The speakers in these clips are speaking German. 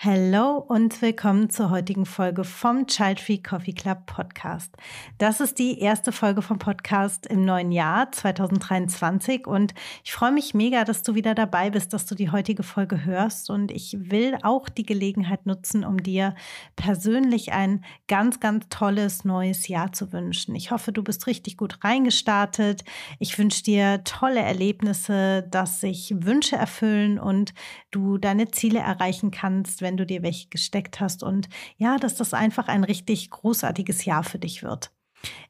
Hallo und willkommen zur heutigen Folge vom Child Free Coffee Club Podcast. Das ist die erste Folge vom Podcast im neuen Jahr 2023 und ich freue mich mega, dass du wieder dabei bist, dass du die heutige Folge hörst und ich will auch die Gelegenheit nutzen, um dir persönlich ein ganz, ganz tolles neues Jahr zu wünschen. Ich hoffe, du bist richtig gut reingestartet. Ich wünsche dir tolle Erlebnisse, dass sich Wünsche erfüllen und du deine Ziele erreichen kannst, wenn du dir welche gesteckt hast und ja, dass das einfach ein richtig großartiges Jahr für dich wird.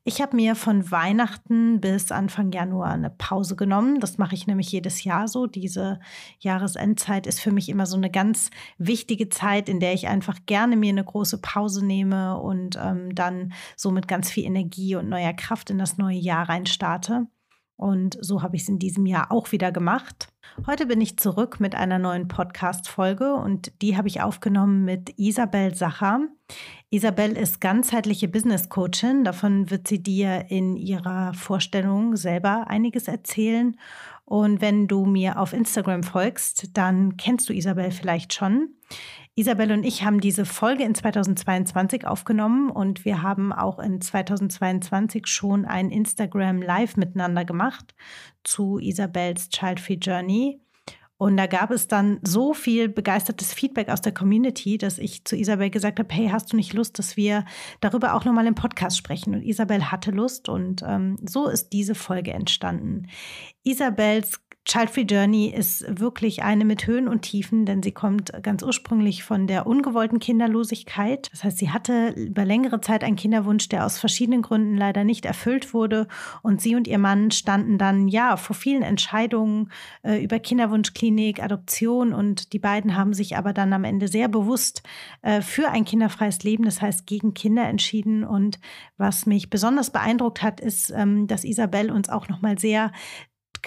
Ich habe mir von Weihnachten bis Anfang Januar eine Pause genommen. Das mache ich nämlich jedes Jahr so. Diese Jahresendzeit ist für mich immer so eine ganz wichtige Zeit, in der ich einfach gerne mir eine große Pause nehme und ähm, dann so mit ganz viel Energie und neuer Kraft in das neue Jahr reinstarte. Und so habe ich es in diesem Jahr auch wieder gemacht. Heute bin ich zurück mit einer neuen Podcast-Folge und die habe ich aufgenommen mit Isabel Sacher. Isabel ist ganzheitliche Business Coachin. Davon wird sie dir in ihrer Vorstellung selber einiges erzählen. Und wenn du mir auf Instagram folgst, dann kennst du Isabel vielleicht schon. Isabel und ich haben diese Folge in 2022 aufgenommen und wir haben auch in 2022 schon ein Instagram Live miteinander gemacht zu Isabels Child Free Journey. Und da gab es dann so viel begeistertes Feedback aus der Community, dass ich zu Isabel gesagt habe, hey, hast du nicht Lust, dass wir darüber auch nochmal im Podcast sprechen? Und Isabel hatte Lust und ähm, so ist diese Folge entstanden. Isabels Child Free Journey ist wirklich eine mit Höhen und Tiefen, denn sie kommt ganz ursprünglich von der ungewollten Kinderlosigkeit. Das heißt, sie hatte über längere Zeit einen Kinderwunsch, der aus verschiedenen Gründen leider nicht erfüllt wurde. Und sie und ihr Mann standen dann ja vor vielen Entscheidungen äh, über Kinderwunschklinik, Adoption. Und die beiden haben sich aber dann am Ende sehr bewusst äh, für ein kinderfreies Leben, das heißt gegen Kinder entschieden. Und was mich besonders beeindruckt hat, ist, ähm, dass Isabel uns auch nochmal sehr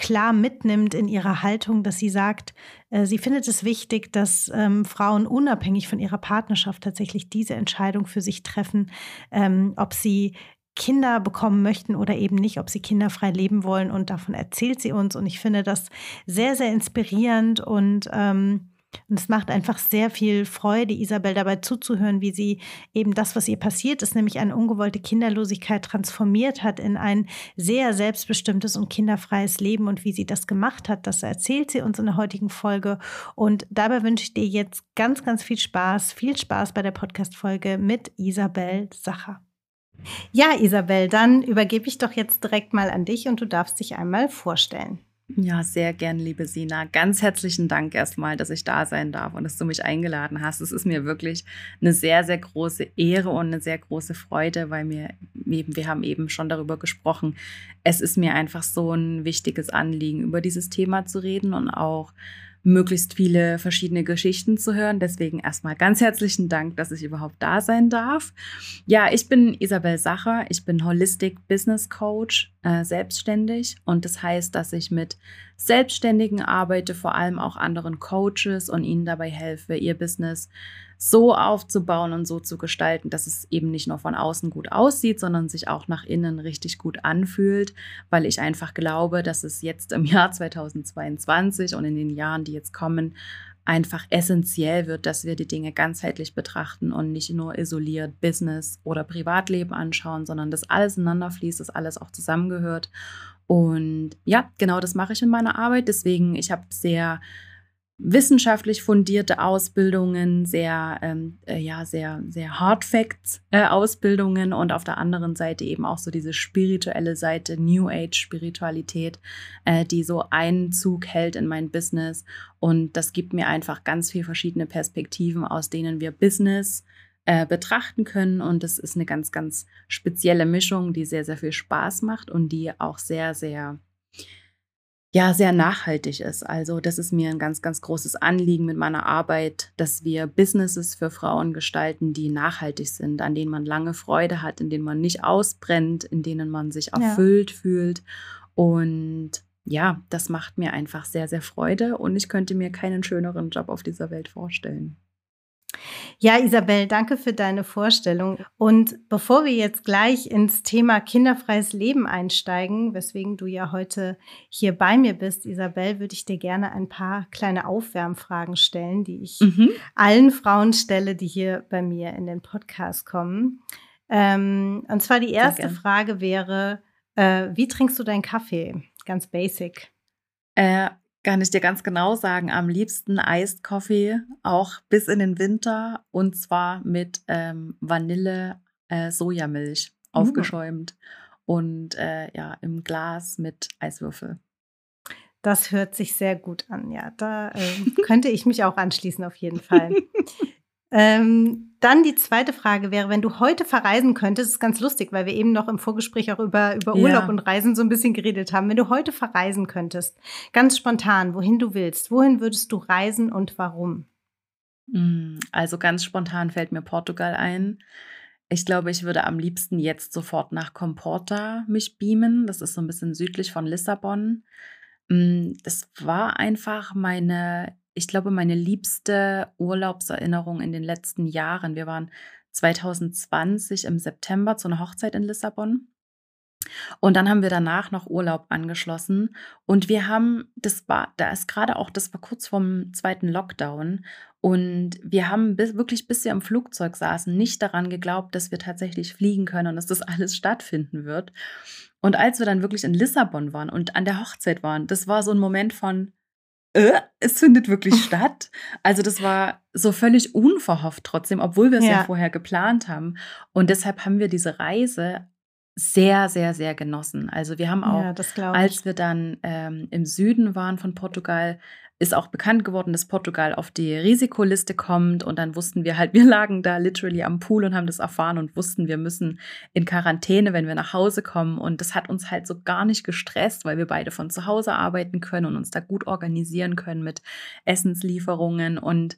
klar mitnimmt in ihrer Haltung, dass sie sagt, äh, sie findet es wichtig, dass ähm, Frauen unabhängig von ihrer Partnerschaft tatsächlich diese Entscheidung für sich treffen, ähm, ob sie Kinder bekommen möchten oder eben nicht, ob sie kinderfrei leben wollen. Und davon erzählt sie uns. Und ich finde das sehr, sehr inspirierend und ähm, und es macht einfach sehr viel Freude, Isabel dabei zuzuhören, wie sie eben das, was ihr passiert ist, nämlich eine ungewollte Kinderlosigkeit transformiert hat in ein sehr selbstbestimmtes und kinderfreies Leben und wie sie das gemacht hat. Das erzählt sie uns in der heutigen Folge. Und dabei wünsche ich dir jetzt ganz, ganz viel Spaß, viel Spaß bei der Podcast-Folge mit Isabel Sacher. Ja, Isabel, dann übergebe ich doch jetzt direkt mal an dich und du darfst dich einmal vorstellen. Ja, sehr gern, liebe Sina. Ganz herzlichen Dank erstmal, dass ich da sein darf und dass du mich eingeladen hast. Es ist mir wirklich eine sehr, sehr große Ehre und eine sehr große Freude, weil mir eben, wir haben eben schon darüber gesprochen. Es ist mir einfach so ein wichtiges Anliegen, über dieses Thema zu reden und auch möglichst viele verschiedene Geschichten zu hören. Deswegen erstmal ganz herzlichen Dank, dass ich überhaupt da sein darf. Ja, ich bin Isabel Sacher. Ich bin Holistic Business Coach, äh, selbstständig. Und das heißt, dass ich mit Selbstständigen arbeite, vor allem auch anderen Coaches und ihnen dabei helfe, ihr Business so aufzubauen und so zu gestalten, dass es eben nicht nur von außen gut aussieht, sondern sich auch nach innen richtig gut anfühlt, weil ich einfach glaube, dass es jetzt im Jahr 2022 und in den Jahren, die jetzt kommen, einfach essentiell wird, dass wir die Dinge ganzheitlich betrachten und nicht nur isoliert Business oder Privatleben anschauen, sondern dass alles ineinander fließt, dass alles auch zusammengehört. Und ja, genau das mache ich in meiner Arbeit. Deswegen, ich habe sehr wissenschaftlich fundierte Ausbildungen, sehr, ähm, äh, ja, sehr, sehr Hard Facts äh, Ausbildungen und auf der anderen Seite eben auch so diese spirituelle Seite, New Age Spiritualität, äh, die so Einzug hält in mein Business. Und das gibt mir einfach ganz viele verschiedene Perspektiven, aus denen wir Business äh, betrachten können. Und das ist eine ganz, ganz spezielle Mischung, die sehr, sehr viel Spaß macht und die auch sehr, sehr ja sehr nachhaltig ist. Also das ist mir ein ganz, ganz großes Anliegen mit meiner Arbeit, dass wir Businesses für Frauen gestalten, die nachhaltig sind, an denen man lange Freude hat, in denen man nicht ausbrennt, in denen man sich erfüllt ja. fühlt. Und ja, das macht mir einfach sehr, sehr Freude und ich könnte mir keinen schöneren Job auf dieser Welt vorstellen. Ja, Isabel, danke für deine Vorstellung. Und bevor wir jetzt gleich ins Thema kinderfreies Leben einsteigen, weswegen du ja heute hier bei mir bist, Isabel, würde ich dir gerne ein paar kleine Aufwärmfragen stellen, die ich mhm. allen Frauen stelle, die hier bei mir in den Podcast kommen. Ähm, und zwar die erste Frage wäre, äh, wie trinkst du deinen Kaffee? Ganz basic. Äh, kann ich dir ganz genau sagen, am liebsten Iced Coffee, auch bis in den Winter und zwar mit ähm, Vanille äh, Sojamilch uh. aufgeschäumt und äh, ja, im Glas mit Eiswürfel. Das hört sich sehr gut an, ja. Da äh, könnte ich mich auch anschließen, auf jeden Fall. Ähm, dann die zweite Frage wäre, wenn du heute verreisen könntest, ist ganz lustig, weil wir eben noch im Vorgespräch auch über, über Urlaub ja. und Reisen so ein bisschen geredet haben. Wenn du heute verreisen könntest, ganz spontan, wohin du willst, wohin würdest du reisen und warum? Hm, also ganz spontan fällt mir Portugal ein. Ich glaube, ich würde am liebsten jetzt sofort nach Comporta mich beamen. Das ist so ein bisschen südlich von Lissabon. Hm, das war einfach meine ich glaube, meine liebste Urlaubserinnerung in den letzten Jahren. Wir waren 2020 im September zu einer Hochzeit in Lissabon. Und dann haben wir danach noch Urlaub angeschlossen. Und wir haben, das war, da ist gerade auch, das war kurz vorm zweiten Lockdown. Und wir haben bis, wirklich, bis wir im Flugzeug saßen, nicht daran geglaubt, dass wir tatsächlich fliegen können und dass das alles stattfinden wird. Und als wir dann wirklich in Lissabon waren und an der Hochzeit waren, das war so ein Moment von, äh, es findet wirklich statt. Also das war so völlig unverhofft trotzdem, obwohl wir es ja. ja vorher geplant haben. Und deshalb haben wir diese Reise sehr, sehr, sehr genossen. Also wir haben auch, ja, als wir dann ähm, im Süden waren von Portugal, ist auch bekannt geworden, dass Portugal auf die Risikoliste kommt. Und dann wussten wir halt, wir lagen da literally am Pool und haben das erfahren und wussten, wir müssen in Quarantäne, wenn wir nach Hause kommen. Und das hat uns halt so gar nicht gestresst, weil wir beide von zu Hause arbeiten können und uns da gut organisieren können mit Essenslieferungen und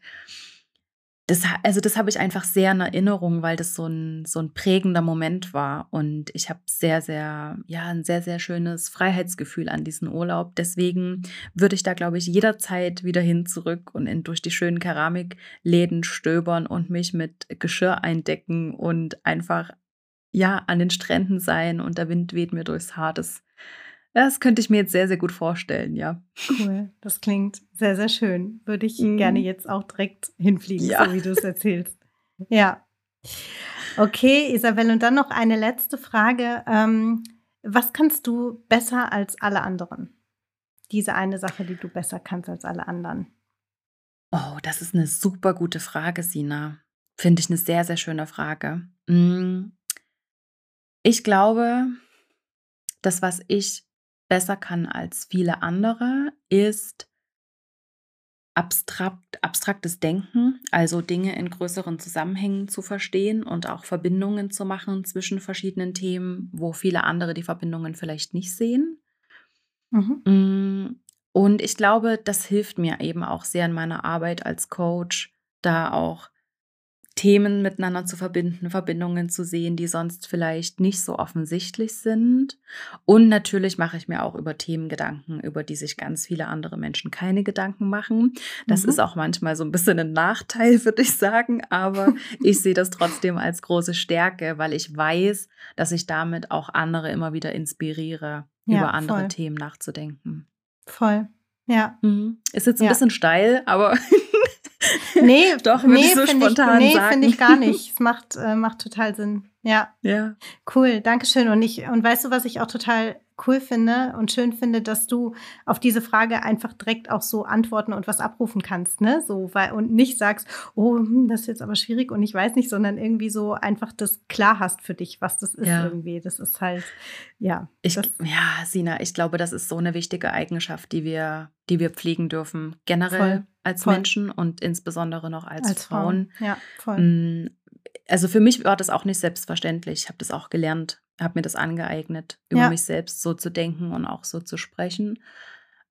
das, also das habe ich einfach sehr in Erinnerung, weil das so ein, so ein prägender Moment war. Und ich habe sehr, sehr, ja, ein sehr, sehr schönes Freiheitsgefühl an diesen Urlaub. Deswegen würde ich da, glaube ich, jederzeit wieder hin zurück und in, durch die schönen Keramikläden stöbern und mich mit Geschirr eindecken und einfach, ja, an den Stränden sein und der Wind weht mir durchs Haar. Das das könnte ich mir jetzt sehr, sehr gut vorstellen, ja. Cool, das klingt sehr, sehr schön. Würde ich mhm. gerne jetzt auch direkt hinfliegen, ja. so wie du es erzählst. Ja. Okay, Isabel, und dann noch eine letzte Frage. Ähm, was kannst du besser als alle anderen? Diese eine Sache, die du besser kannst als alle anderen. Oh, das ist eine super gute Frage, Sina. Finde ich eine sehr, sehr schöne Frage. Mm. Ich glaube, das, was ich besser kann als viele andere, ist abstrakt, abstraktes Denken, also Dinge in größeren Zusammenhängen zu verstehen und auch Verbindungen zu machen zwischen verschiedenen Themen, wo viele andere die Verbindungen vielleicht nicht sehen. Mhm. Mm, und ich glaube, das hilft mir eben auch sehr in meiner Arbeit als Coach, da auch Themen miteinander zu verbinden, Verbindungen zu sehen, die sonst vielleicht nicht so offensichtlich sind. Und natürlich mache ich mir auch über Themen Gedanken, über die sich ganz viele andere Menschen keine Gedanken machen. Das mhm. ist auch manchmal so ein bisschen ein Nachteil, würde ich sagen, aber ich sehe das trotzdem als große Stärke, weil ich weiß, dass ich damit auch andere immer wieder inspiriere, ja, über andere voll. Themen nachzudenken. Voll. Ja. Mhm. Ist jetzt ein ja. bisschen steil, aber Nee, doch, nee, so spontan ich, nee, finde ich gar nicht. Es macht, äh, macht total Sinn. Ja. Ja. Cool, Dankeschön. Und ich, und weißt du, was ich auch total cool finde und schön finde, dass du auf diese Frage einfach direkt auch so antworten und was abrufen kannst, ne? So, weil, und nicht sagst, oh, hm, das ist jetzt aber schwierig und ich weiß nicht, sondern irgendwie so einfach das klar hast für dich, was das ist ja. irgendwie. Das ist halt, ja. Ich, ja, Sina, ich glaube, das ist so eine wichtige Eigenschaft, die wir, die wir pflegen dürfen, generell voll, als voll. Menschen und insbesondere noch als, als Frauen. Frauen. Ja, voll. Mm, also für mich war das auch nicht selbstverständlich. Ich habe das auch gelernt, habe mir das angeeignet, über ja. mich selbst so zu denken und auch so zu sprechen.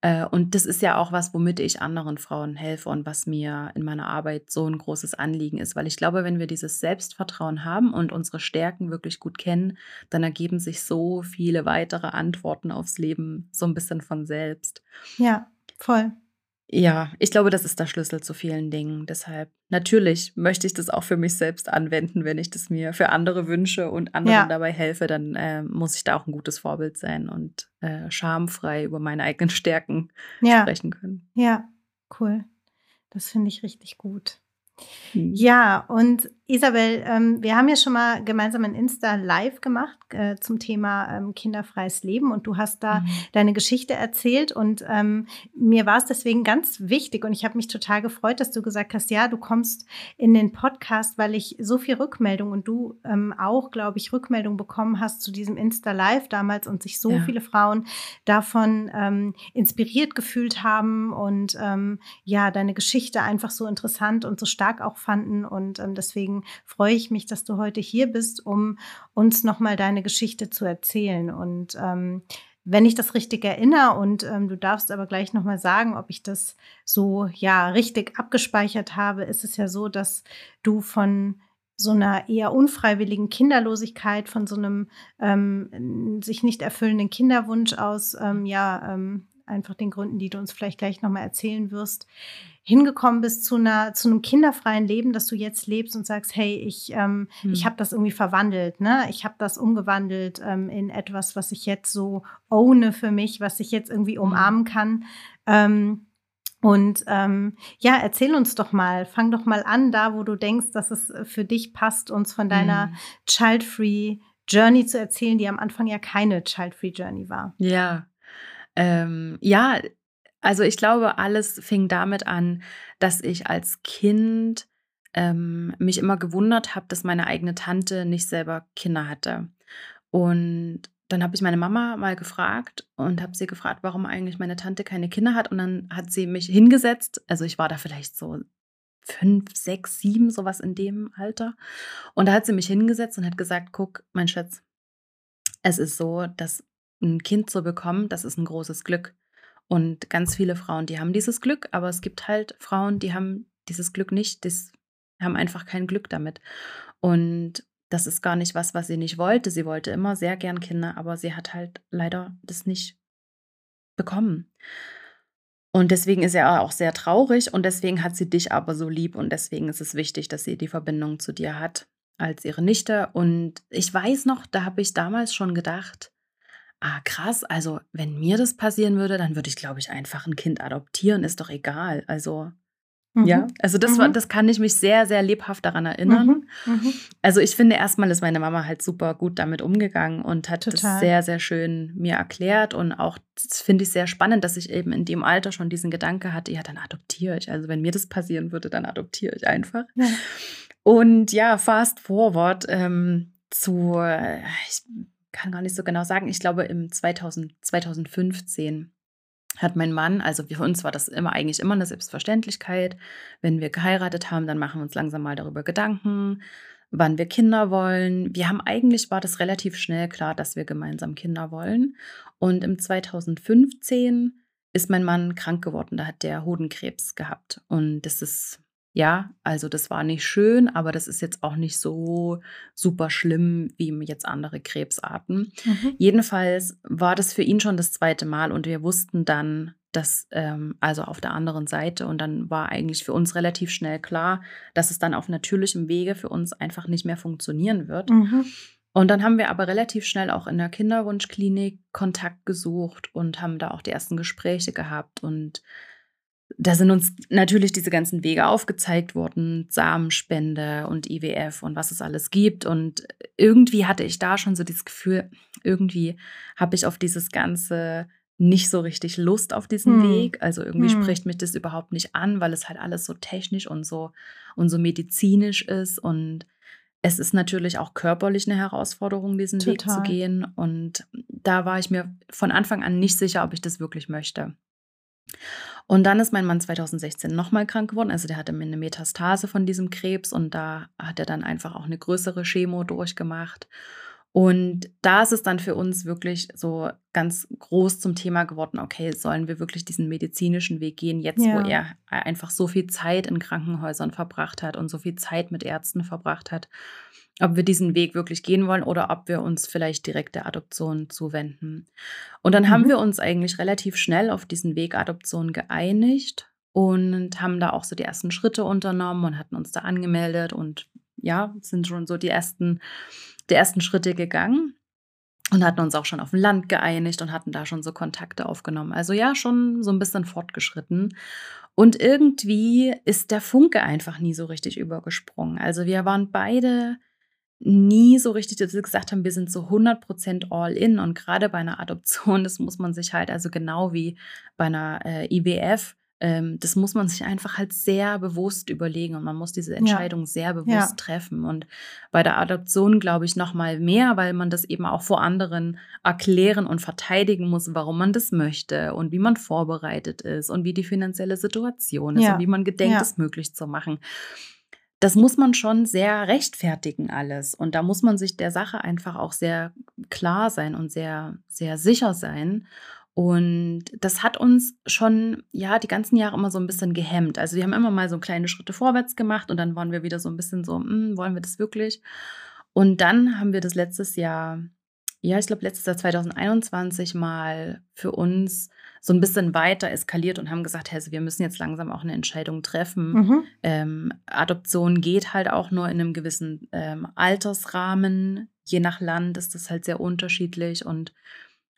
Äh, und das ist ja auch was, womit ich anderen Frauen helfe und was mir in meiner Arbeit so ein großes Anliegen ist, weil ich glaube, wenn wir dieses Selbstvertrauen haben und unsere Stärken wirklich gut kennen, dann ergeben sich so viele weitere Antworten aufs Leben so ein bisschen von selbst. Ja, voll. Ja, ich glaube, das ist der Schlüssel zu vielen Dingen. Deshalb, natürlich möchte ich das auch für mich selbst anwenden, wenn ich das mir für andere wünsche und anderen ja. dabei helfe, dann äh, muss ich da auch ein gutes Vorbild sein und äh, schamfrei über meine eigenen Stärken ja. sprechen können. Ja, cool. Das finde ich richtig gut. Hm. Ja, und Isabel, ähm, wir haben ja schon mal gemeinsam ein Insta Live gemacht äh, zum Thema ähm, kinderfreies Leben und du hast da mhm. deine Geschichte erzählt und ähm, mir war es deswegen ganz wichtig und ich habe mich total gefreut, dass du gesagt hast, ja, du kommst in den Podcast, weil ich so viel Rückmeldung und du ähm, auch, glaube ich, Rückmeldung bekommen hast zu diesem Insta Live damals und sich so ja. viele Frauen davon ähm, inspiriert gefühlt haben und ähm, ja, deine Geschichte einfach so interessant und so stark auch fanden und deswegen freue ich mich, dass du heute hier bist, um uns nochmal deine Geschichte zu erzählen. Und ähm, wenn ich das richtig erinnere und ähm, du darfst aber gleich nochmal sagen, ob ich das so ja richtig abgespeichert habe, ist es ja so, dass du von so einer eher unfreiwilligen Kinderlosigkeit, von so einem ähm, sich nicht erfüllenden Kinderwunsch aus, ähm, ja, ähm, einfach den Gründen, die du uns vielleicht gleich nochmal erzählen wirst, hingekommen bist zu einer zu einem kinderfreien Leben, dass du jetzt lebst und sagst, hey, ich ähm, mhm. ich habe das irgendwie verwandelt, ne? Ich habe das umgewandelt ähm, in etwas, was ich jetzt so ohne für mich, was ich jetzt irgendwie hm. umarmen kann. Ähm, und ähm, ja, erzähl uns doch mal, fang doch mal an, da wo du denkst, dass es für dich passt, uns von deiner mhm. Child-Free Journey zu erzählen, die am Anfang ja keine Child-Free Journey war. Ja, ähm, ja, also ich glaube, alles fing damit an, dass ich als Kind ähm, mich immer gewundert habe, dass meine eigene Tante nicht selber Kinder hatte. Und dann habe ich meine Mama mal gefragt und habe sie gefragt, warum eigentlich meine Tante keine Kinder hat. Und dann hat sie mich hingesetzt. Also ich war da vielleicht so fünf, sechs, sieben, sowas in dem Alter. Und da hat sie mich hingesetzt und hat gesagt, guck, mein Schatz, es ist so, dass ein Kind zu bekommen, das ist ein großes Glück. Und ganz viele Frauen, die haben dieses Glück, aber es gibt halt Frauen, die haben dieses Glück nicht, die haben einfach kein Glück damit. Und das ist gar nicht was, was sie nicht wollte. Sie wollte immer sehr gern Kinder, aber sie hat halt leider das nicht bekommen. Und deswegen ist er auch sehr traurig und deswegen hat sie dich aber so lieb und deswegen ist es wichtig, dass sie die Verbindung zu dir hat als ihre Nichte. Und ich weiß noch, da habe ich damals schon gedacht, ah krass, also wenn mir das passieren würde, dann würde ich, glaube ich, einfach ein Kind adoptieren, ist doch egal. Also mhm. ja, also das, mhm. war, das kann ich mich sehr, sehr lebhaft daran erinnern. Mhm. mhm. Also ich finde erstmal ist meine Mama halt super gut damit umgegangen und hat Total. das sehr, sehr schön mir erklärt und auch das finde ich sehr spannend, dass ich eben in dem Alter schon diesen Gedanke hatte, ja, dann adoptiere ich. Also wenn mir das passieren würde, dann adoptiere ich einfach. Ja. Und ja, fast forward ähm, zu, äh, ich kann gar nicht so genau sagen, ich glaube im 2000, 2015 hat mein Mann, also für uns war das immer eigentlich immer eine Selbstverständlichkeit. Wenn wir geheiratet haben, dann machen wir uns langsam mal darüber Gedanken, wann wir Kinder wollen. Wir haben eigentlich war das relativ schnell klar, dass wir gemeinsam Kinder wollen. Und im 2015 ist mein Mann krank geworden. Da hat der Hodenkrebs gehabt. Und das ist ja, also das war nicht schön, aber das ist jetzt auch nicht so super schlimm wie jetzt andere Krebsarten. Mhm. Jedenfalls war das für ihn schon das zweite Mal und wir wussten dann, dass, ähm, also auf der anderen Seite, und dann war eigentlich für uns relativ schnell klar, dass es dann auf natürlichem Wege für uns einfach nicht mehr funktionieren wird. Mhm. Und dann haben wir aber relativ schnell auch in der Kinderwunschklinik Kontakt gesucht und haben da auch die ersten Gespräche gehabt und da sind uns natürlich diese ganzen Wege aufgezeigt worden, Samenspende und IWF und was es alles gibt. Und irgendwie hatte ich da schon so dieses Gefühl, irgendwie habe ich auf dieses Ganze nicht so richtig Lust auf diesen hm. Weg. Also irgendwie hm. spricht mich das überhaupt nicht an, weil es halt alles so technisch und so und so medizinisch ist. Und es ist natürlich auch körperlich eine Herausforderung, diesen Total. Weg zu gehen. Und da war ich mir von Anfang an nicht sicher, ob ich das wirklich möchte. Und dann ist mein Mann 2016 nochmal krank geworden. Also der hatte eine Metastase von diesem Krebs und da hat er dann einfach auch eine größere Chemo durchgemacht. Und da ist es dann für uns wirklich so ganz groß zum Thema geworden, okay, sollen wir wirklich diesen medizinischen Weg gehen, jetzt ja. wo er einfach so viel Zeit in Krankenhäusern verbracht hat und so viel Zeit mit Ärzten verbracht hat, ob wir diesen Weg wirklich gehen wollen oder ob wir uns vielleicht direkt der Adoption zuwenden. Und dann mhm. haben wir uns eigentlich relativ schnell auf diesen Weg Adoption geeinigt und haben da auch so die ersten Schritte unternommen und hatten uns da angemeldet und ja, sind schon so die ersten die ersten Schritte gegangen und hatten uns auch schon auf dem Land geeinigt und hatten da schon so Kontakte aufgenommen. Also ja, schon so ein bisschen fortgeschritten. Und irgendwie ist der Funke einfach nie so richtig übergesprungen. Also wir waren beide nie so richtig, dass wir gesagt haben, wir sind so 100% all in. Und gerade bei einer Adoption, das muss man sich halt, also genau wie bei einer äh, IWF, ähm, das muss man sich einfach halt sehr bewusst überlegen und man muss diese Entscheidung ja. sehr bewusst ja. treffen. Und bei der Adoption glaube ich noch mal mehr, weil man das eben auch vor anderen erklären und verteidigen muss, warum man das möchte und wie man vorbereitet ist und wie die finanzielle Situation ist ja. und wie man gedenkt, es möglich zu machen das muss man schon sehr rechtfertigen alles. Und da muss man sich der Sache einfach auch sehr klar sein und sehr, sehr sicher sein. Und das hat uns schon, ja, die ganzen Jahre immer so ein bisschen gehemmt. Also wir haben immer mal so kleine Schritte vorwärts gemacht und dann waren wir wieder so ein bisschen so, hm, wollen wir das wirklich? Und dann haben wir das letztes Jahr, ja, ich glaube letztes Jahr 2021 mal für uns so ein bisschen weiter eskaliert und haben gesagt, hey, also wir müssen jetzt langsam auch eine Entscheidung treffen. Mhm. Ähm, Adoption geht halt auch nur in einem gewissen ähm, Altersrahmen. Je nach Land ist das halt sehr unterschiedlich und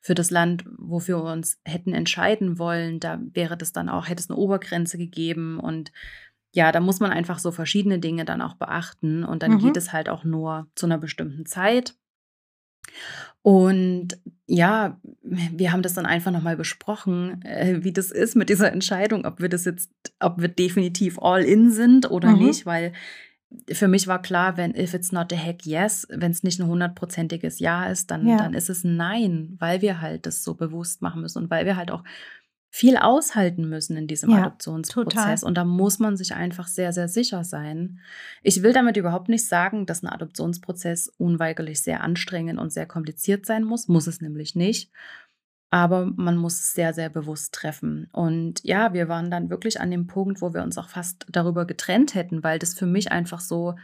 für das Land, wofür wir uns hätten entscheiden wollen, da wäre das dann auch, hätte es eine Obergrenze gegeben und ja, da muss man einfach so verschiedene Dinge dann auch beachten und dann mhm. geht es halt auch nur zu einer bestimmten Zeit. Und ja, wir haben das dann einfach nochmal besprochen, äh, wie das ist mit dieser Entscheidung, ob wir das jetzt, ob wir definitiv all in sind oder mhm. nicht, weil für mich war klar, wenn if it's not a heck yes, wenn es nicht ein hundertprozentiges Ja ist, dann, ja. dann ist es ein Nein, weil wir halt das so bewusst machen müssen und weil wir halt auch viel aushalten müssen in diesem ja, Adoptionsprozess. Total. Und da muss man sich einfach sehr, sehr sicher sein. Ich will damit überhaupt nicht sagen, dass ein Adoptionsprozess unweigerlich sehr anstrengend und sehr kompliziert sein muss. Muss es nämlich nicht aber man muss es sehr, sehr bewusst treffen. Und ja, wir waren dann wirklich an dem Punkt, wo wir uns auch fast darüber getrennt hätten, weil das für mich einfach so,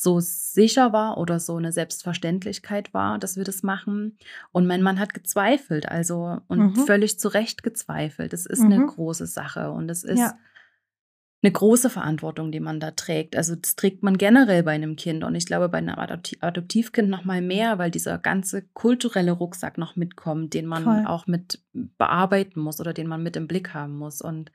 so sicher war oder so eine Selbstverständlichkeit war, dass wir das machen. Und mein Mann hat gezweifelt, also und mhm. völlig zu Recht gezweifelt. Das ist mhm. eine große Sache und es ist. Ja eine große Verantwortung, die man da trägt. Also das trägt man generell bei einem Kind und ich glaube bei einem Adoptivkind noch mal mehr, weil dieser ganze kulturelle Rucksack noch mitkommt, den man Voll. auch mit bearbeiten muss oder den man mit im Blick haben muss und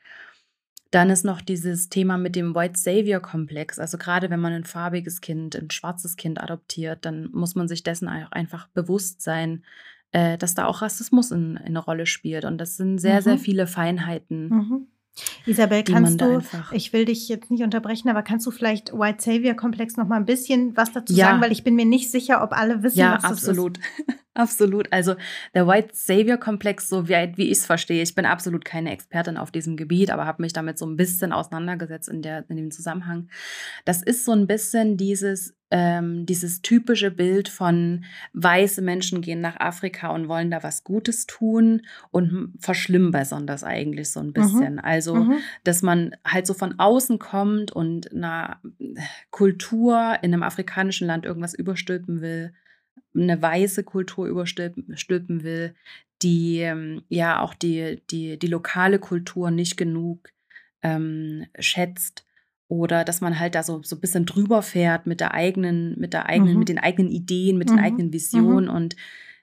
dann ist noch dieses Thema mit dem White Savior Komplex. Also gerade wenn man ein farbiges Kind, ein schwarzes Kind adoptiert, dann muss man sich dessen auch einfach bewusst sein, äh, dass da auch Rassismus in, in, eine Rolle spielt. Und das sind sehr, mhm. sehr viele Feinheiten. Mhm Isabel, kannst du, ich will dich jetzt nicht unterbrechen, aber kannst du vielleicht White Savior Komplex noch mal ein bisschen was dazu ja. sagen, weil ich bin mir nicht sicher, ob alle wissen, ja, was das absolut. ist. absolut. Also der White Savior Komplex, so wie, wie ich es verstehe, ich bin absolut keine Expertin auf diesem Gebiet, aber habe mich damit so ein bisschen auseinandergesetzt in, der, in dem Zusammenhang. Das ist so ein bisschen dieses ähm, dieses typische Bild von weiße Menschen gehen nach Afrika und wollen da was Gutes tun und verschlimmbessern das eigentlich so ein mhm. bisschen. Mhm. Also, mhm. dass man halt so von außen kommt und einer Kultur in einem afrikanischen Land irgendwas überstülpen will, eine weiße Kultur überstülpen will, die ähm, ja auch die, die, die lokale Kultur nicht genug ähm, schätzt oder dass man halt da so, so ein bisschen drüber fährt mit der eigenen, mit der eigenen, mhm. mit den eigenen Ideen, mit mhm. den eigenen Visionen mhm. und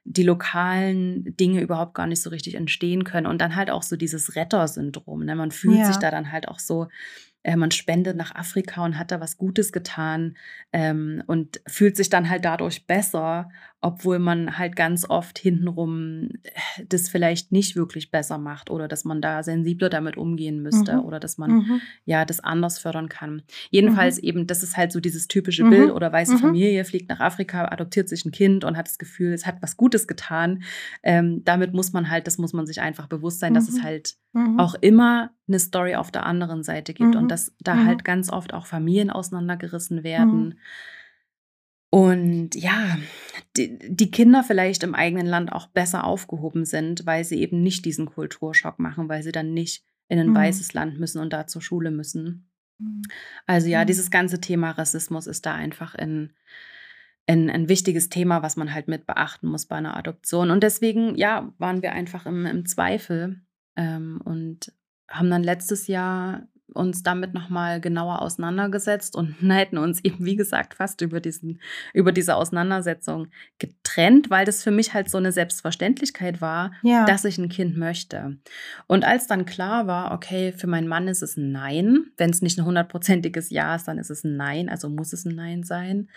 die lokalen Dinge überhaupt gar nicht so richtig entstehen können. Und dann halt auch so dieses Rettersyndrom. Ne? Man fühlt ja. sich da dann halt auch so äh, man spendet nach Afrika und hat da was Gutes getan ähm, und fühlt sich dann halt dadurch besser, obwohl man halt ganz oft hintenrum äh, das vielleicht nicht wirklich besser macht oder dass man da sensibler damit umgehen müsste mhm. oder dass man mhm. ja das anders fördern kann. Jedenfalls mhm. eben, das ist halt so dieses typische Bild mhm. oder weiße mhm. Familie fliegt nach Afrika, adoptiert sich ein Kind und hat das Gefühl, es hat was Gutes getan. Ähm, damit muss man halt, das muss man sich einfach bewusst sein, dass es mhm. halt auch immer eine Story auf der anderen Seite gibt und dass da halt ganz oft auch Familien auseinandergerissen werden. Und ja, die, die Kinder vielleicht im eigenen Land auch besser aufgehoben sind, weil sie eben nicht diesen Kulturschock machen, weil sie dann nicht in ein mhm. weißes Land müssen und da zur Schule müssen. Mhm. Also ja, dieses ganze Thema Rassismus ist da einfach in, in, ein wichtiges Thema, was man halt mit beachten muss bei einer Adoption. Und deswegen, ja, waren wir einfach im, im Zweifel ähm, und haben dann letztes Jahr uns damit nochmal genauer auseinandergesetzt und hätten uns eben, wie gesagt, fast über, diesen, über diese Auseinandersetzung getrennt, weil das für mich halt so eine Selbstverständlichkeit war, ja. dass ich ein Kind möchte. Und als dann klar war, okay, für meinen Mann ist es ein Nein, wenn es nicht ein hundertprozentiges Ja ist, dann ist es ein Nein, also muss es ein Nein sein.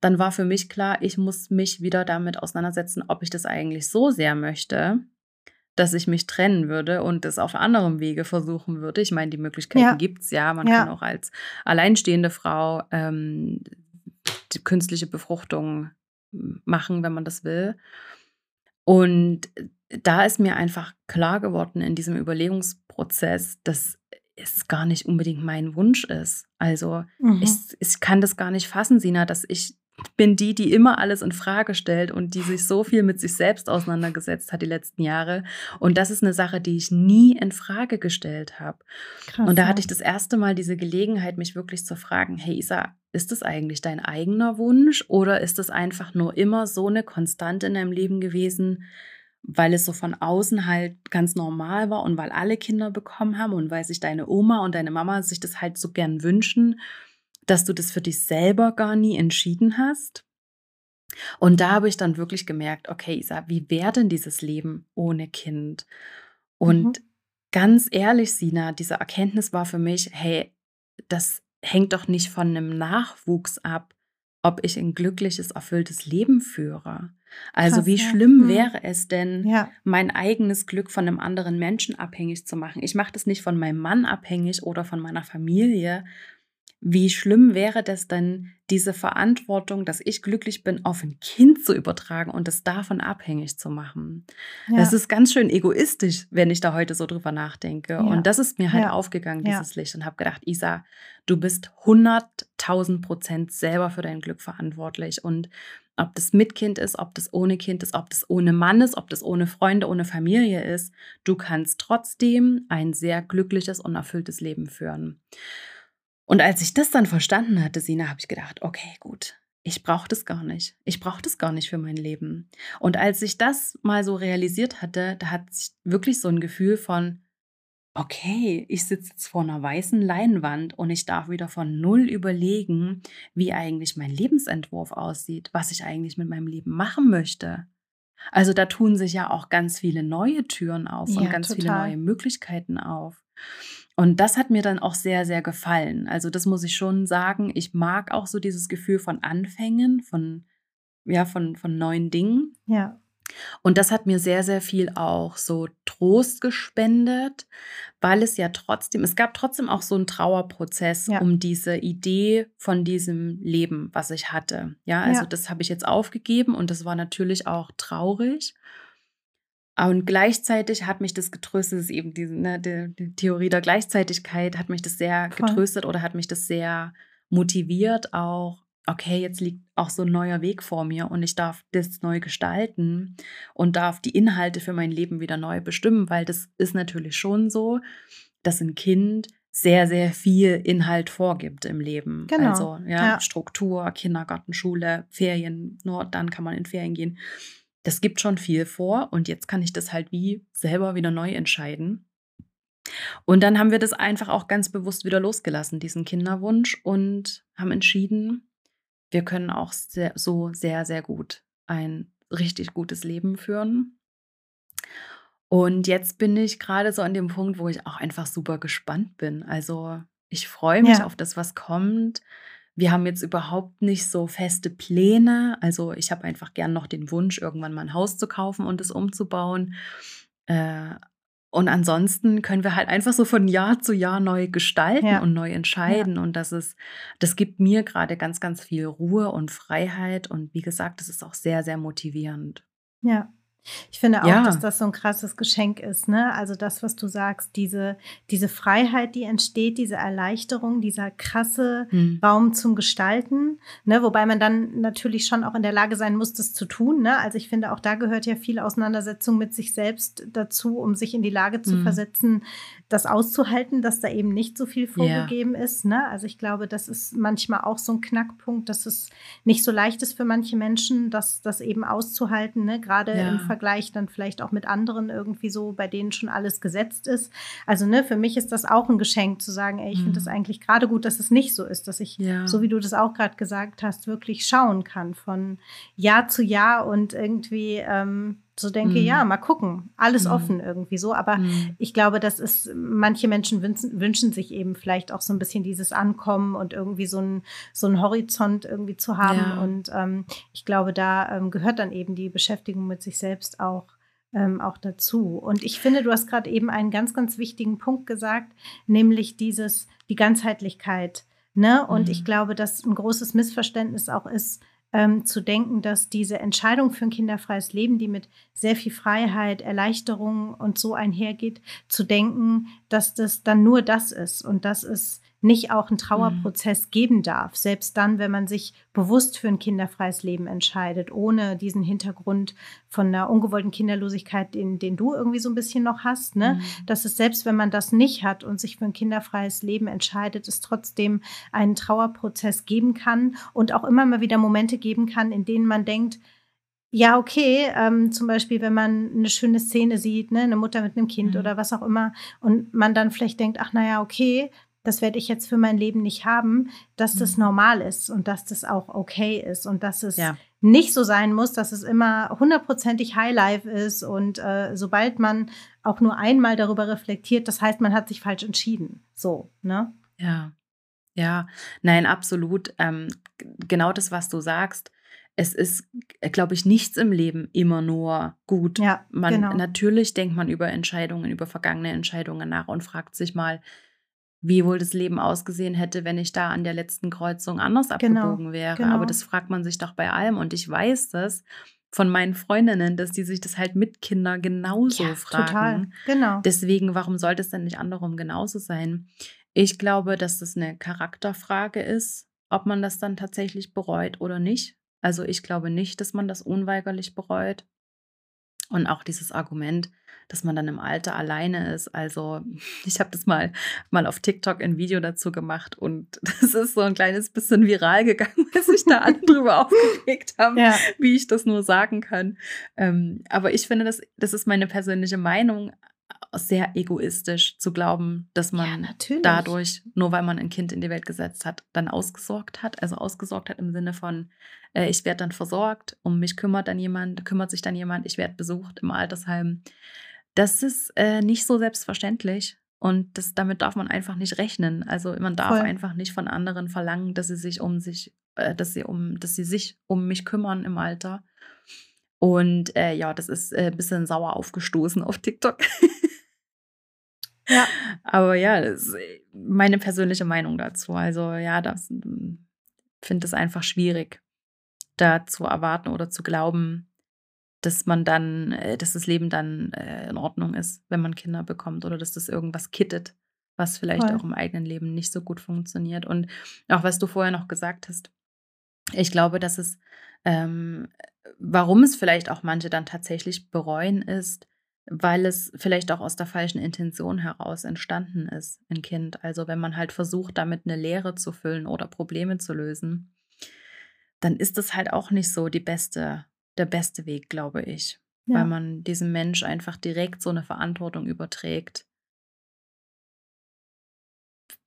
Dann war für mich klar, ich muss mich wieder damit auseinandersetzen, ob ich das eigentlich so sehr möchte, dass ich mich trennen würde und es auf anderem Wege versuchen würde. Ich meine, die Möglichkeiten ja. gibt es ja. Man ja. kann auch als alleinstehende Frau ähm, die künstliche Befruchtung machen, wenn man das will. Und da ist mir einfach klar geworden in diesem Überlegungsprozess, dass es gar nicht unbedingt mein Wunsch ist. Also mhm. ich, ich kann das gar nicht fassen, Sina, dass ich bin die, die immer alles in Frage stellt und die sich so viel mit sich selbst auseinandergesetzt hat die letzten Jahre. Und das ist eine Sache, die ich nie in Frage gestellt habe. Und da hatte ich das erste Mal diese Gelegenheit, mich wirklich zu fragen: Hey Isa, ist das eigentlich dein eigener Wunsch oder ist das einfach nur immer so eine Konstante in deinem Leben gewesen? weil es so von außen halt ganz normal war und weil alle Kinder bekommen haben und weil sich deine Oma und deine Mama sich das halt so gern wünschen dass du das für dich selber gar nie entschieden hast. Und da habe ich dann wirklich gemerkt, okay, Isa, wie wäre denn dieses Leben ohne Kind? Und mhm. ganz ehrlich, Sina, diese Erkenntnis war für mich, hey, das hängt doch nicht von einem Nachwuchs ab, ob ich ein glückliches, erfülltes Leben führe. Also Krass, wie schlimm ja. wäre es denn, ja. mein eigenes Glück von einem anderen Menschen abhängig zu machen? Ich mache das nicht von meinem Mann abhängig oder von meiner Familie, wie schlimm wäre das denn, diese Verantwortung, dass ich glücklich bin, auf ein Kind zu übertragen und es davon abhängig zu machen? Ja. Das ist ganz schön egoistisch, wenn ich da heute so drüber nachdenke. Ja. Und das ist mir halt ja. aufgegangen, dieses Licht, und habe gedacht, Isa, du bist 100.000 Prozent selber für dein Glück verantwortlich. Und ob das mit Kind ist, ob das ohne Kind ist, ob das ohne Mann ist, ob das ohne Freunde, ohne Familie ist, du kannst trotzdem ein sehr glückliches und erfülltes Leben führen. Und als ich das dann verstanden hatte, Sina, habe ich gedacht, okay, gut, ich brauche das gar nicht. Ich brauche das gar nicht für mein Leben. Und als ich das mal so realisiert hatte, da hat sich wirklich so ein Gefühl von, okay, ich sitze jetzt vor einer weißen Leinwand und ich darf wieder von null überlegen, wie eigentlich mein Lebensentwurf aussieht, was ich eigentlich mit meinem Leben machen möchte. Also da tun sich ja auch ganz viele neue Türen auf ja, und ganz total. viele neue Möglichkeiten auf. Und das hat mir dann auch sehr, sehr gefallen. Also das muss ich schon sagen. Ich mag auch so dieses Gefühl von Anfängen, von, ja, von, von neuen Dingen. Ja. Und das hat mir sehr, sehr viel auch so Trost gespendet, weil es ja trotzdem, es gab trotzdem auch so einen Trauerprozess ja. um diese Idee von diesem Leben, was ich hatte. Ja, also ja. das habe ich jetzt aufgegeben und das war natürlich auch traurig. Und gleichzeitig hat mich das getröstet, das ist eben diese, ne, die, die, Theorie der Gleichzeitigkeit, hat mich das sehr Voll. getröstet oder hat mich das sehr motiviert, auch, okay, jetzt liegt auch so ein neuer Weg vor mir und ich darf das neu gestalten und darf die Inhalte für mein Leben wieder neu bestimmen, weil das ist natürlich schon so, dass ein Kind sehr, sehr viel Inhalt vorgibt im Leben. Genau. Also ja, ja. Struktur, Kindergarten, Schule, Ferien, nur dann kann man in Ferien gehen das gibt schon viel vor und jetzt kann ich das halt wie selber wieder neu entscheiden. Und dann haben wir das einfach auch ganz bewusst wieder losgelassen, diesen Kinderwunsch, und haben entschieden, wir können auch sehr, so sehr, sehr gut ein richtig gutes Leben führen. Und jetzt bin ich gerade so an dem Punkt, wo ich auch einfach super gespannt bin. Also ich freue mich ja. auf das, was kommt. Wir haben jetzt überhaupt nicht so feste Pläne. Also ich habe einfach gern noch den Wunsch, irgendwann mal ein Haus zu kaufen und es umzubauen. Äh, und ansonsten können wir halt einfach so von Jahr zu Jahr neu gestalten ja. und neu entscheiden. Ja. Und das ist, das gibt mir gerade ganz, ganz viel Ruhe und Freiheit. Und wie gesagt, das ist auch sehr, sehr motivierend. Ja, Ich finde auch, ja. dass das so ein krasses Geschenk ist, ne? Also das, was du sagst, diese, diese Freiheit, die entsteht, diese Erleichterung, dieser krasse hm. Raum zum Gestalten, ne? Wobei man dann natürlich schon auch in der Lage sein muss, das zu tun, ne? Also ich finde, auch da gehört ja viel Auseinandersetzung mit sich selbst dazu, um sich in die Lage zu hm. versetzen, das auszuhalten, dass da eben nicht so viel vorgegeben yeah. ist, ne? Also ich glaube, das ist manchmal auch so ein Knackpunkt, dass es nicht so leicht ist für manche Menschen, das, das eben auszuhalten, ne? Gerade ja. im Vergleich dann vielleicht auch mit anderen irgendwie so, bei denen schon alles gesetzt ist. Also ne, für mich ist das auch ein Geschenk zu sagen, ey, ich mhm. finde das eigentlich gerade gut, dass es nicht so ist, dass ich, ja. so wie du das auch gerade gesagt hast, wirklich schauen kann von Jahr zu Jahr und irgendwie ähm, so denke, mm. ja, mal gucken, alles mm. offen irgendwie so. Aber mm. ich glaube, das ist, manche Menschen wünschen, wünschen, sich eben vielleicht auch so ein bisschen dieses Ankommen und irgendwie so ein, so ein Horizont irgendwie zu haben. Ja. Und ähm, ich glaube, da ähm, gehört dann eben die Beschäftigung mit sich selbst auch. Ähm, auch dazu. Und ich finde, du hast gerade eben einen ganz, ganz wichtigen Punkt gesagt, nämlich dieses, die Ganzheitlichkeit. Ne? Und ich mhm. glaube, dass ein großes Missverständnis auch ist, ähm, zu denken, dass diese Entscheidung für ein kinderfreies Leben, die mit sehr viel Freiheit, Erleichterung und so einhergeht, zu denken, dass das dann nur das ist und dass es nicht auch einen Trauerprozess mhm. geben darf, selbst dann, wenn man sich bewusst für ein kinderfreies Leben entscheidet, ohne diesen Hintergrund von einer ungewollten Kinderlosigkeit, den, den du irgendwie so ein bisschen noch hast, ne? Mhm. Dass es selbst, wenn man das nicht hat und sich für ein kinderfreies Leben entscheidet, es trotzdem einen Trauerprozess geben kann und auch immer mal wieder Momente geben kann, in denen man denkt, ja, okay, ähm, zum Beispiel, wenn man eine schöne Szene sieht, ne, eine Mutter mit einem Kind mhm. oder was auch immer, und man dann vielleicht denkt, ach naja, okay, das werde ich jetzt für mein Leben nicht haben, dass das mhm. normal ist und dass das auch okay ist und dass es ja. nicht so sein muss, dass es immer hundertprozentig Highlife ist und äh, sobald man auch nur einmal darüber reflektiert, das heißt, man hat sich falsch entschieden. So, ne? Ja, ja, nein, absolut. Ähm, genau das, was du sagst. Es ist, glaube ich, nichts im Leben immer nur gut. Ja, man, genau. Natürlich denkt man über Entscheidungen, über vergangene Entscheidungen nach und fragt sich mal, wie wohl das Leben ausgesehen hätte, wenn ich da an der letzten Kreuzung anders genau, abgebogen wäre. Genau. Aber das fragt man sich doch bei allem. Und ich weiß das von meinen Freundinnen, dass die sich das halt mit Kindern genauso ja, fragen. Total, genau. Deswegen, warum sollte es denn nicht andersrum genauso sein? Ich glaube, dass das eine Charakterfrage ist, ob man das dann tatsächlich bereut oder nicht. Also ich glaube nicht, dass man das unweigerlich bereut. Und auch dieses Argument, dass man dann im Alter alleine ist. Also ich habe das mal, mal auf TikTok ein Video dazu gemacht und das ist so ein kleines bisschen viral gegangen, weil sich da alle drüber aufgeregt haben, ja. wie ich das nur sagen kann. Ähm, aber ich finde, das, das ist meine persönliche Meinung sehr egoistisch zu glauben, dass man ja, dadurch, nur weil man ein Kind in die Welt gesetzt hat, dann ausgesorgt hat. Also ausgesorgt hat im Sinne von, äh, ich werde dann versorgt, um mich kümmert dann jemand, kümmert sich dann jemand, ich werde besucht im Altersheim. Das ist äh, nicht so selbstverständlich. Und das, damit darf man einfach nicht rechnen. Also man darf Voll. einfach nicht von anderen verlangen, dass sie sich um sich, äh, dass sie um, dass sie sich um mich kümmern im Alter. Und äh, ja, das ist ein äh, bisschen sauer aufgestoßen auf TikTok. ja. Aber ja, das ist äh, meine persönliche Meinung dazu. Also ja, das hm, finde es einfach schwierig, da zu erwarten oder zu glauben, dass man dann, äh, dass das Leben dann äh, in Ordnung ist, wenn man Kinder bekommt oder dass das irgendwas kittet, was vielleicht Voll. auch im eigenen Leben nicht so gut funktioniert. Und auch was du vorher noch gesagt hast, ich glaube, dass es, ähm, warum es vielleicht auch manche dann tatsächlich bereuen, ist, weil es vielleicht auch aus der falschen Intention heraus entstanden ist, ein Kind. Also wenn man halt versucht, damit eine Lehre zu füllen oder Probleme zu lösen, dann ist das halt auch nicht so die beste der beste Weg, glaube ich. Ja. Weil man diesem Mensch einfach direkt so eine Verantwortung überträgt.